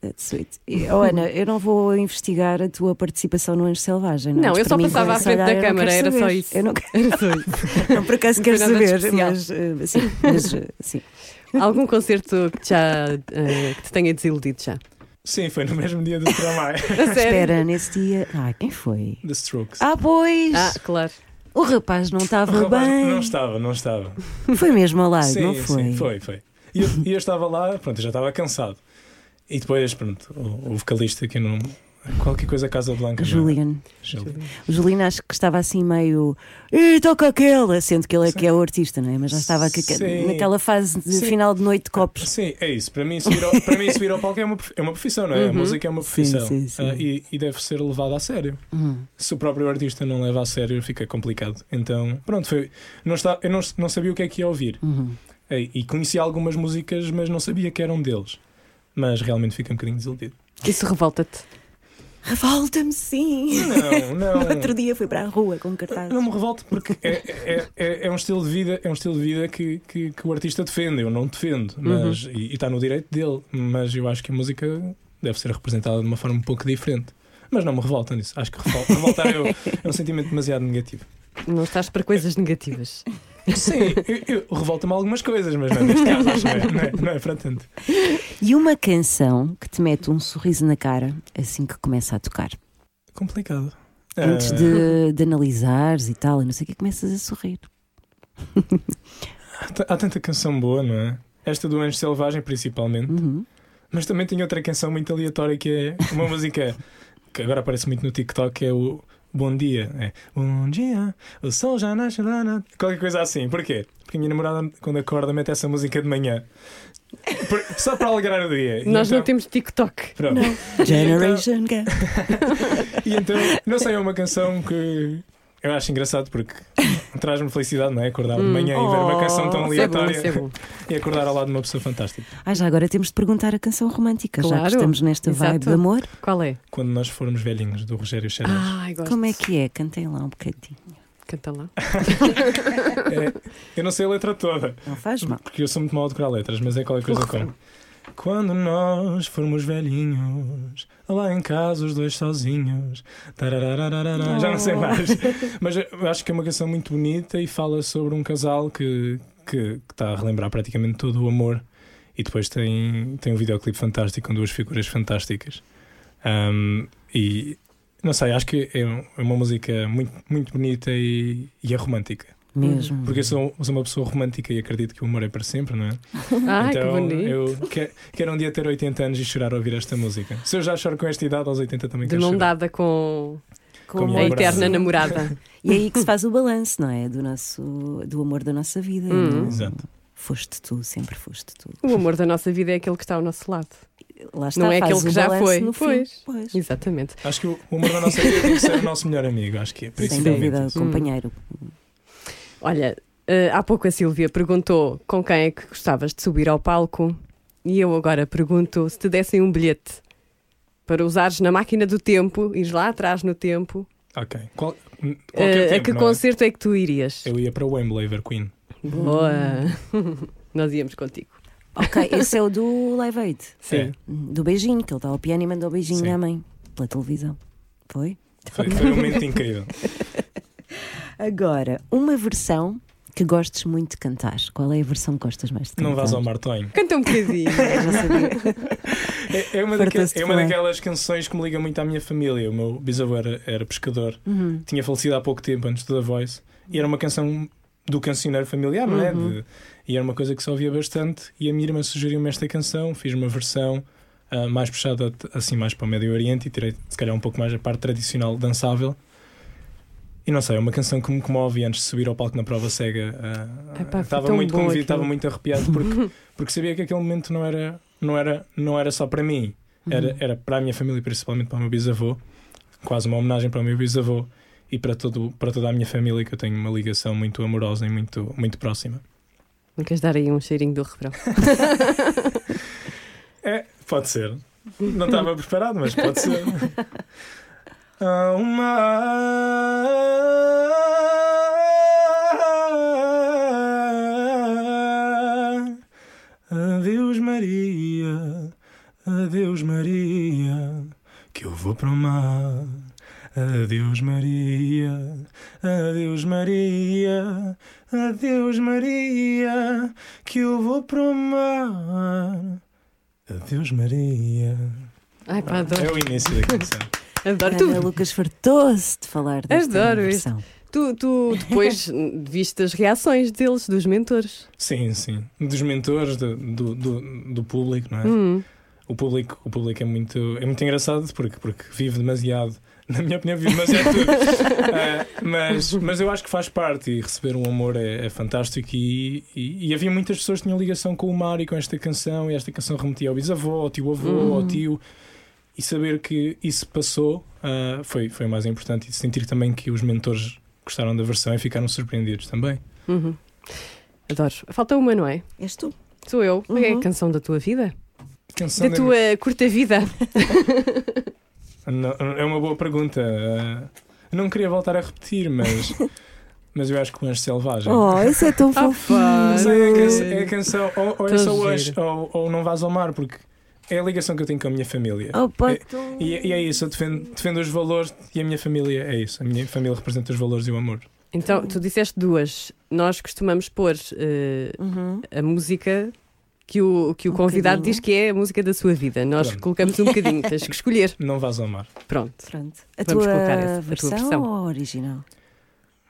that's sweet. Oh, Ana, eu não vou investigar a tua participação no Anjo Selvagem. Não, Não, Antes eu só mim, passava à frente da não câmara, quero era só isso. Eu não, Era só isso. não por acaso Não quero de saber, mas eh, sim, mas eh, sim. Algum concerto que, já, eh, que te tenha desiludido já? Sim, foi no mesmo dia do sério? Espera, nesse dia. Ai, quem foi? The Strokes. Ah, pois! Ah, claro. O rapaz não estava bem. Não estava, não estava. Foi mesmo ao lado, sim, não foi? sim, foi, foi. E eu, e eu estava lá, pronto, eu já estava cansado. E depois, pronto, o, o vocalista que eu não. Qualquer coisa Casa Blanca. é? Julian. Julian. O Juliano acho que estava assim meio. Ih, toca aquela! Sendo que ele é que é o artista, não é? Mas já estava Sim. naquela fase de Sim. final de noite de copos. Sim, é isso. Para mim, subir ao, para mim, subir ao palco é uma, é uma profissão, não é? A Uhum. música é uma profissão. Sim, sim, sim. Ah, e, e deve ser levada a sério. Hum. Se o próprio artista não leva a sério, fica complicado. Então, pronto, foi. Não está, eu não, não sabia o que é que ia ouvir. Uhum. E, e conhecia algumas músicas, mas não sabia que eram deles. Mas realmente fiquei um bocadinho desiludido. Isso revolta-te. Revolta-me sim! Não, não. No outro dia fui para a rua com cartaz. Não me revolto porque é, é, é, é um estilo de vida, é um estilo de vida que, que, que o artista defende, eu não defendo, mas, Uhum. e, e está no direito dele, mas eu acho que a música deve ser representada de uma forma um pouco diferente. Mas não me revolta nisso. Acho que revol- revoltar é, é um sentimento demasiado negativo. Não estás para coisas negativas. Sim, eu, eu revolta-me algumas coisas, mas não, neste caso acho que não é, não é, não é para tanto. E uma canção que te mete um sorriso na cara assim que começa a tocar. Complicado. Antes Ah, de, de analisares e tal, e não sei o que, começas a sorrir. há há tanta canção boa, não é? Esta do Anjo Selvagem, principalmente. Uhum. Mas também tem outra canção muito aleatória que é uma música que agora aparece muito no TikTok, que é o Bom Dia. É Bom dia, o sol já nasce lá na... Qualquer coisa assim. Porquê? Porque a minha namorada, quando acorda, mete essa música de manhã. Por- Só para alegrar o dia. E Nós não então- temos TikTok. Pronto. Generation Gap. E então, não sei, é uma canção que eu acho engraçado porque traz-me felicidade, não é? Acordar de Hum. manhã e ver uma canção tão Oh, Isso é bom, aleatória é e acordar ao lado de uma pessoa fantástica. Ah, já agora temos de perguntar a canção romântica, já Claro. que estamos nesta Exato. vibe de amor. Qual é? Quando nós formos velhinhos, do Rogério. Ai, gosto. Como é que é? Cantem lá um bocadinho. Canta lá. É, eu não sei a letra toda, Não faz mal. porque eu sou muito mal a decorar letras, mas é qualquer coisa como. Quando nós formos velhinhos, lá em casa os dois sozinhos. tararararara, Já não sei mais. Mas acho que é uma canção muito bonita e fala sobre um casal que, que, que está a relembrar praticamente todo o amor. E depois tem, tem um videoclipe fantástico com duas figuras fantásticas. Um, e não sei, acho que é é uma música muito, muito bonita e, e é romântica. Mesmo. Porque eu sou, sou uma pessoa romântica e acredito que o amor é para sempre, não é? Ai, que então bonito. eu que- quero um dia ter 80 anos e chorar ao ouvir esta música. Se eu já choro com esta idade, aos 80 também De quero mão chorar. dada com Com a eterna namorada. E é aí que se faz o balanço, não é? Do, nosso, do amor da nossa vida. Hum. não? Exato. Foste tu, sempre foste tu. O amor da nossa vida é aquele que está ao nosso lado. Lá está, Não é aquele que já foi. No fim. Pois. Pois. Exatamente. Acho que o o amor da nossa vida tem que ser o nosso melhor amigo, acho que é. Sem principalmente dúvida, isso. companheiro. Olha, eh, há pouco a Silvia perguntou com quem é que gostavas de subir ao palco e eu agora pergunto se te dessem um bilhete para usares na máquina do tempo, ires lá atrás no tempo, Ok. Qual, eh, qualquer a tempo, que é? concerto é que tu irias? Eu ia para o Wembley ver Queen. Boa! Nós íamos contigo. Ok, esse é o do Live Aid. Sim. Do beijinho, que ele estava ao piano e mandou o beijinho Sim. à mãe. Pela televisão. Foi? Foi, foi um momento incrível. Agora, uma versão que gostes muito de cantar. Qual é a versão que gostas mais de cantar? Não vás ao Martonho. Canta um bocadinho. Já sabia. É, é uma, é uma daquelas canções que me liga muito à minha família. O meu bisavô era, era pescador, Uhum. tinha falecido há pouco tempo antes do The Voice, e era uma canção do cancioneiro familiar, não é? Uhum. De- e era uma coisa que se ouvia bastante. E a minha irmã sugeriu-me esta canção, fiz uma versão ah, mais puxada assim mais para o Médio Oriente e tirei se calhar um pouco mais a parte tradicional dançável. E não sei, é uma canção que me comove e antes de subir ao palco na prova cega. ah, Epá, foi estava muito aquilo. estava muito arrepiado porque, porque sabia que aquele momento não era, não era, não era só para mim, era, era para a minha família, principalmente para o meu bisavô, quase uma homenagem para o meu bisavô e para, todo, para toda a minha família, que eu tenho uma ligação muito amorosa e muito, muito próxima. Não queres dar aí um cheirinho do refrão? É, pode ser. Não estava preparado, mas pode ser. Uma. Adeus, Maria. Adeus, Maria. Que eu vou para o mar. Adeus, Maria. Adeus, Maria. Adeus, Maria. Que eu vou para o mar. Adeus, Maria. Ai, pá, É o início da canção. Adoro. Ana Tu, Lucas fartou-se de falar desta Adoro versão. tu, tu depois viste as reações deles, dos mentores. Sim, sim. Dos mentores, do, do, do, do público, não é? Hum. O público, o público é, muito, é muito engraçado porque, porque vive demasiado. Na minha opinião, vive demasiado tudo. Ah, mas, mas eu acho que faz parte e receber um amor é, é fantástico. E, e, e havia muitas pessoas que tinham ligação com o mar e com esta canção. E esta canção remetia ao bisavô, ao tio-avô, Uhum. ao tio. E saber que isso passou ah, foi, foi o mais importante. E sentir também que os mentores gostaram da versão e ficaram surpreendidos também. Uhum. Adoro. Falta uma, não é? És tu. Sou eu. Qual é a Uhum. canção da tua vida? Canção Da tua curta vida. Não, é uma boa pergunta. Uh, não queria voltar a repetir, mas, mas eu acho que o Anjo Selvagem. Oh, isso é tão Ah, fofinho. pá. Não sei, é a canção, é a canção ou, ou é só o. Anjo ou, ou Não Vás ao Mar, porque é a ligação que eu tenho com a minha família. Opa, É- E, e é isso, eu defendo, defendo os valores e a minha família é isso. A minha família representa os valores e o amor. Então, tu disseste duas. Nós costumamos pôr eh, Uhum. a música que o, que o Um convidado bocadinho. diz que é a música da sua vida. Nós Pronto. colocamos um bocadinho, tens que escolher. Não Vás ao Mar. Pronto. Pronto. A Vamos tua, colocar essa, a tua versão, versão. ou a original?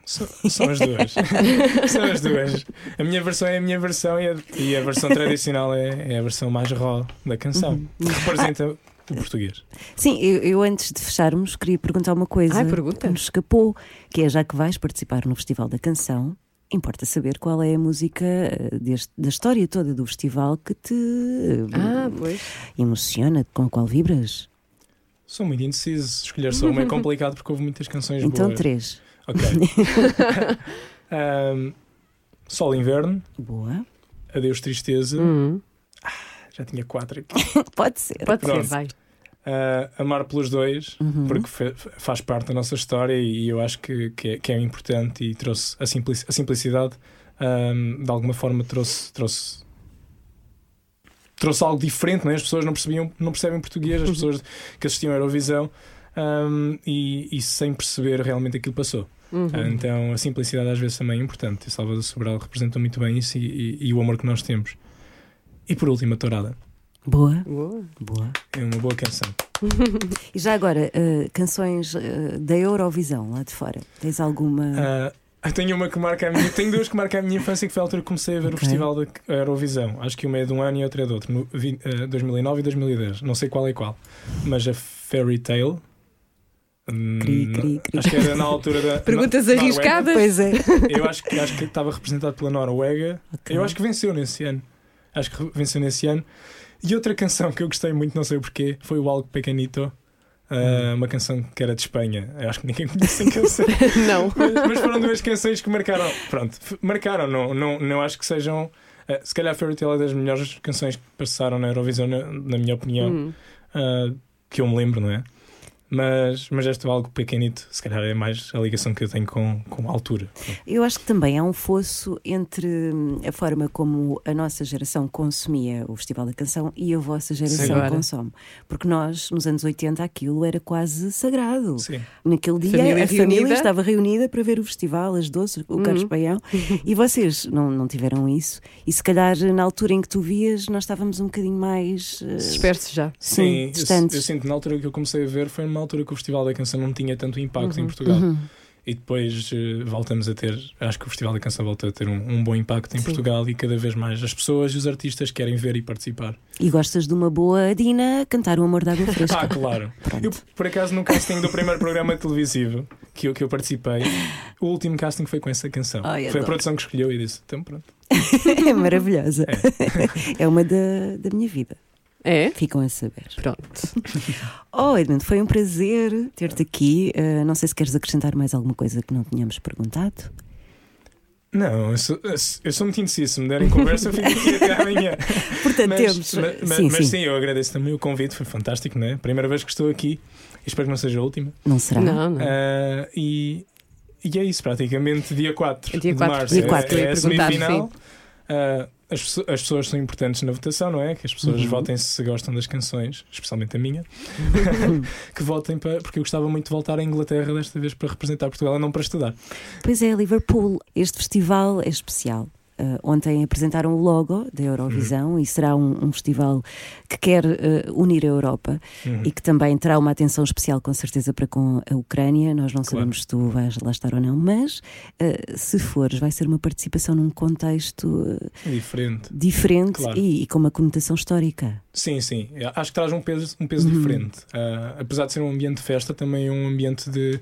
São, são as duas. são as duas. A minha versão é a minha versão e a, e a versão tradicional é, é a versão mais raw da canção, Uhum. que representa o português. Sim, eu, eu antes de fecharmos queria perguntar uma coisa Ai, pergunta. que nos escapou, que é já que vais participar no Festival da Canção, importa saber qual é a música eh, deste- da história toda do festival que te Ah, pois. emociona, com a qual vibras. Sou muito indeciso. Escolher só uma é complicado porque houve muitas canções Então boas. três. Ok. Ahm, Sol Inverno, Boa. Adeus Tristeza. Hum, Já tinha quatro aqui. Pode ser. pode ser, Pronto. vai. ah, amar pelos dois, Uhum. porque fa- faz parte da nossa história e eu acho que, que, é, que é importante e trouxe a, simplici- a simplicidade, ahm, de alguma forma, trouxe. trouxe Trouxe algo diferente, não é? as pessoas não, percebiam, não percebem português, as pessoas que assistiam à Eurovisão ahm, e, e sem perceber realmente aquilo passou. Uhum. Então a simplicidade às vezes também é importante. E Salvador Sobral representa muito bem isso e, e- e o amor que nós temos. E por último, a Tourada. Boa, Boa. boa. É uma boa canção. E já agora, eh, canções eh, da Eurovisão lá de fora. Tens alguma. Eu tenho uma que marca a minha. Tenho duas que marcam a minha infância que foi a altura que comecei a ver o Ok. Festival da Eurovisão. Acho que uma é de um ano e outra é de outro. No, vi- ah, 2009 e 2010. Não sei qual é qual. Mas a Fairy Tale. Hum, Cri, cri, cri. Acho que era na altura da. Perguntas Noruega. arriscadas? Pois é. Eu acho que, acho que estava representado pela Noruega. Ok. Eu acho que venceu nesse ano. Acho que venceu nesse ano. E outra canção que eu gostei muito, não sei porquê, foi o Algo Pequenito. ah, uma canção que era de Espanha. Eu acho que ninguém conhece a canção. Não. mas, mas foram duas canções que marcaram. Pronto, marcaram. Não, não, não acho que sejam. ah, se calhar Fairy Tale é das melhores canções que passaram na Eurovisão, na, na minha opinião, Hum. ah, que eu me lembro, não é? Mas, mas este algo pequenito, se calhar é mais a ligação que eu tenho com, com a altura. Eu acho que também há um fosso entre hum, a forma como a nossa geração consumia o Festival da Canção e a vossa geração Agora. consome. Porque nós, nos anos 80, aquilo era quase sagrado. Sim. Naquele dia, Família a família reunida. estava reunida para ver o festival, as doces, o Carlos Paião, e vocês não, não tiveram isso. E se calhar, na altura em que tu vias, nós estávamos um bocadinho mais. eh, Disperso já. sim, eu, distantes. eu sinto que na altura que eu comecei a ver foi numa altura que o Festival da Canção não tinha tanto impacto Uhum. em Portugal. Uhum. E depois eh, voltamos a ter, acho que o Festival da Canção voltou a ter um, um bom impacto em Sim. Portugal e cada vez mais as pessoas e os artistas querem ver e participar. E gostas de uma boa Dina cantar o amor da água fresca. Ah, claro. Pronto. Eu, por acaso, no casting do primeiro programa televisivo que eu, que eu participei, o último casting foi com essa canção. Ai, foi adoro. a produção que escolheu e disse: então pronto. é maravilhosa. É uma da, da minha vida. É? Ficam a saber. Pronto. Oh, Edmund, foi um prazer ter-te aqui. Uh, não sei se queres acrescentar mais alguma coisa que não tínhamos perguntado. Não, eu sou, eu sou muito indeciso. Se me derem conversa, eu fico aqui até amanhã. Portanto, Mas, temos. sim, mas sim. sim, eu agradeço também o convite, foi fantástico, não é? Primeira vez que estou aqui, espero que não seja a última. Não será? Não, não. Ah, e, e é isso, praticamente dia 4 Dia de 4, março. dia é- 4. é, a perguntar, semifinal. Ah, as, as pessoas são importantes na votação, não é? Que as pessoas Uhum. votem se gostam das canções, especialmente a minha. que votem para. Porque eu gostava muito de voltar à Inglaterra desta vez para representar Portugal e não para estudar. Pois é, Liverpool. Este festival é especial. Uh, ontem apresentaram o logo da Eurovisão e será um, um festival que quer uh, unir a Europa Uhum. e que também terá uma atenção especial, com certeza, para com a Ucrânia. Nós não Claro. sabemos se tu vais lá estar ou não, mas uh, se fores, vai ser uma participação num contexto Diferente. diferente Claro. e, e com uma conotação histórica. Sim, sim. Acho que traz um peso, um peso Uhum. diferente. Apesar de ser um ambiente de festa, também é um ambiente de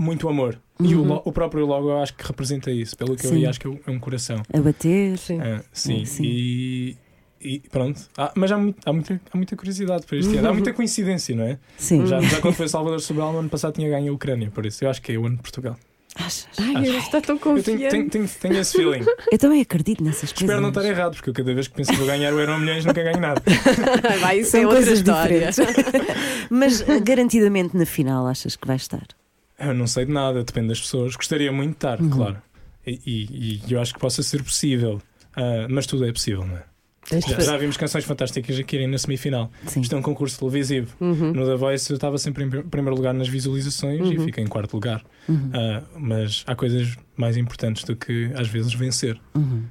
muito amor. E o, Uhum. o próprio logo eu acho que representa isso. Pelo que eu Sim. vi, acho que é um- é um coração. A bater. Sim. Ah, sim. Sim. E, e pronto. Ah, mas há, muito- há muita, há muita curiosidade para este ano. Há muita coincidência, não é? Sim. Já, já quando foi Salvador Sobral, no ano passado tinha ganho a Ucrânia. Por isso eu acho que é o ano de Portugal. Achas? Ai, está tão Eu confiante. tenho, tenho, tenho, tenho esse feeling. Eu também acredito nessas coisas. Espero não estar errado, porque eu cada vez que penso que vou ganhar o Euro Milhões nunca ganho nada. Vai, isso São é outra coisas história. diferentes. Mas garantidamente na final achas que vai estar? Eu não sei de nada, depende das pessoas. Gostaria muito de estar, Uhum. claro. E, e- e eu acho que possa ser possível. Ah, mas tudo é possível, não é? Já, já vimos canções fantásticas aqui irem na semifinal. Sim. Isto é um concurso televisivo. Uhum. No The Voice eu estava sempre em pr- primeiro lugar nas visualizações e Uhum. fiquei em quarto lugar. Uhum. Ah, mas há coisas mais importantes do que às vezes vencer. Uhum.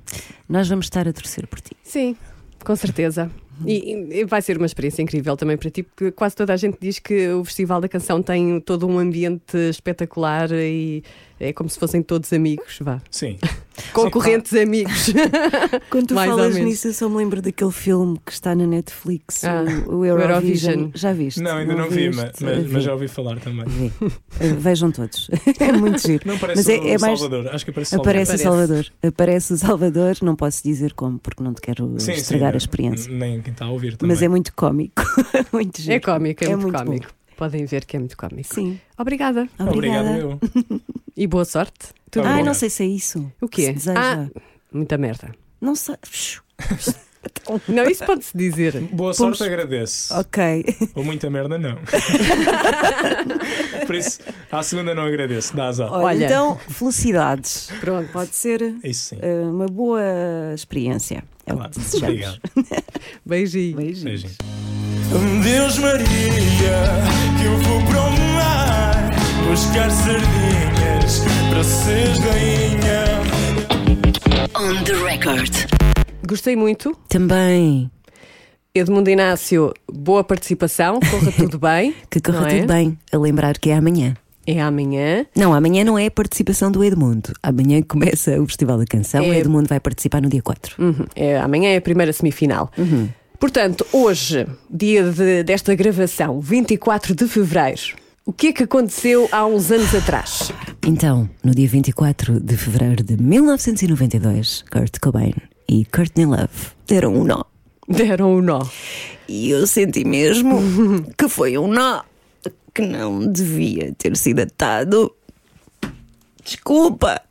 Nós vamos estar a torcer por ti. Sim, com certeza. E, e vai ser uma experiência incrível também para ti, porque quase toda a gente diz que o Festival da Canção tem todo um ambiente espetacular e é como se fossem todos amigos, vá. Sim. Concorrentes amigos. Quando tu Mais falas nisso, eu só me lembro daquele filme que está na Netflix, Ah, o, o Eurovision. Eurovision. Já viste? Não, ainda não, vi, viste? mas, mas, Vi. mas já ouvi falar também. Vi. Uh, Vejam todos. é muito giro. Não parece Mas é- o é mais- Salvador. Acho que aparece Salvador. Aparece o Aparece. Salvador. Aparece o Salvador, não posso dizer como, porque não te quero Sim, sim, estragar não- a experiência. Nem quem está a ouvir também. Mas é muito cómico. muito giro. É cómico, é, É muito, muito cómico. Podem ver que é muito cómico. Sim. Obrigada Obrigada. Obrigado, eu. e boa sorte. Tudo Ah, bom. não sei se é isso. O que quê? Ah, muita merda. Não sei. Não, isso pode-se dizer. Boa sorte, agradeço. Ok. Ou muita merda, não. Por isso, à segunda não agradeço, dá azar. Olha, Olha. então, felicidades. Pronto. Pode ser Isso sim. eh, uma boa experiência. É o Claro. que desejamos. Obrigado. Beijinho. Beijinhos. Beijinho. Deus Maria, vou para o mar buscar sardinhas para ser rainha. On the record. Gostei muito. Também. Edmundo Inácio, boa participação, corra tudo bem. Que corra é? tudo bem. A lembrar que é amanhã. É amanhã. Não, amanhã não é a participação do Edmundo. Amanhã começa o Festival da Canção. O É- Edmundo vai participar no dia 4. Uhum, é, amanhã é a primeira semifinal. Uhum. Portanto, hoje, dia de- desta gravação, 24 de fevereiro, o que é que aconteceu há uns anos atrás? Então, no dia 24 de fevereiro de 1992, Kurt Cobain e Courtney Love deram um nó. Deram o nó. E eu senti mesmo que foi um nó que não devia ter sido atado. Desculpa,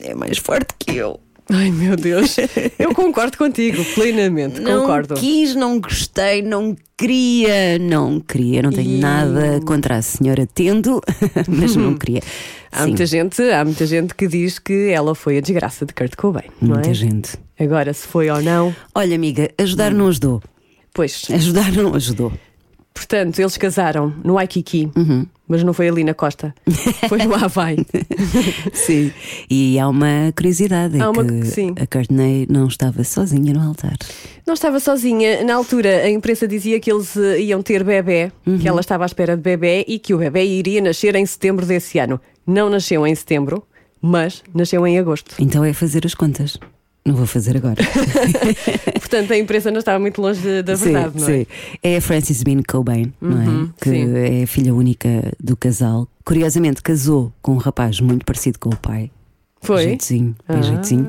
é mais forte que eu. Ai meu Deus, eu concordo contigo, plenamente, Não concordo. quis, não gostei, não queria, não queria. Não tenho E- nada contra a senhora tendo, mas não queria. Há Sim, muita, gente, há muita gente que diz que ela foi a desgraça de Kurt Cobain, não muita é? gente. Agora, se foi ou não, Olha, amiga, ajudar não ajudou. pois. Ajudar não ajudou. Portanto, eles casaram no Waikiki, Uhum. Mas não foi ali na costa, foi no Havaí. Sim. E há uma curiosidade: é Há uma- a Courtney não estava sozinha no altar. Não estava sozinha. Na altura, a imprensa dizia que eles eh, iam ter bebê, Uhum. que ela estava à espera de bebê e que o bebê iria nascer em setembro desse ano. Não nasceu em setembro, mas nasceu em agosto. Então é fazer as contas. Não vou fazer agora. Portanto, a imprensa não estava muito longe da verdade, sim, não é? sim. É a Frances Bean Cobain, não Uhum, é? Que sim. é a filha única do casal. Curiosamente, casou com um rapaz muito parecido com o pai. Foi? Jeitozinho, bem Ah. jeitozinho.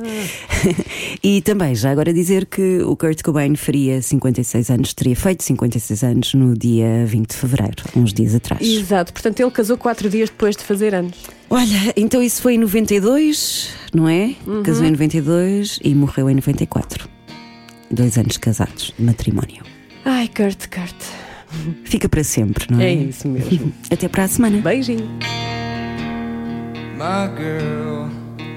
e também, já agora dizer que o Kurt Cobain faria 56 anos, teria feito 56 anos no dia 20 de fevereiro, uns dias atrás. Exato. Portanto, ele casou quatro dias depois de fazer anos. Olha, então isso foi em 92, não é? Uhum. Casou em 92 e morreu em 94. Dois anos casados, de matrimónio. Ai, Kurt, Kurt. Fica para sempre, não é? É isso mesmo. Até para a semana. Beijinho. My girl,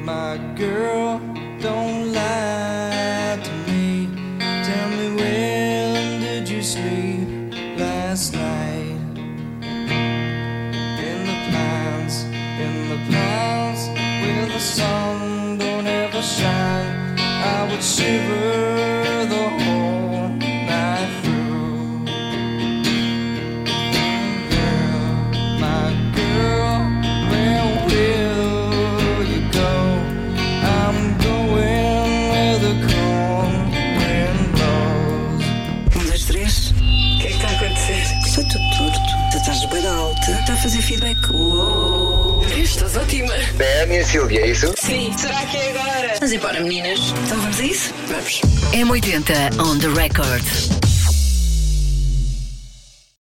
my girl, don't lie to me. Tell me when did you sleep last night? In the pines, in the pines, where the sun don't ever shine. I would shiver ótima. É a minha Silvia, é isso? Sim. Será que é agora? Vamos embora, meninas. Então vamos a isso? Vamos. M80 on the record.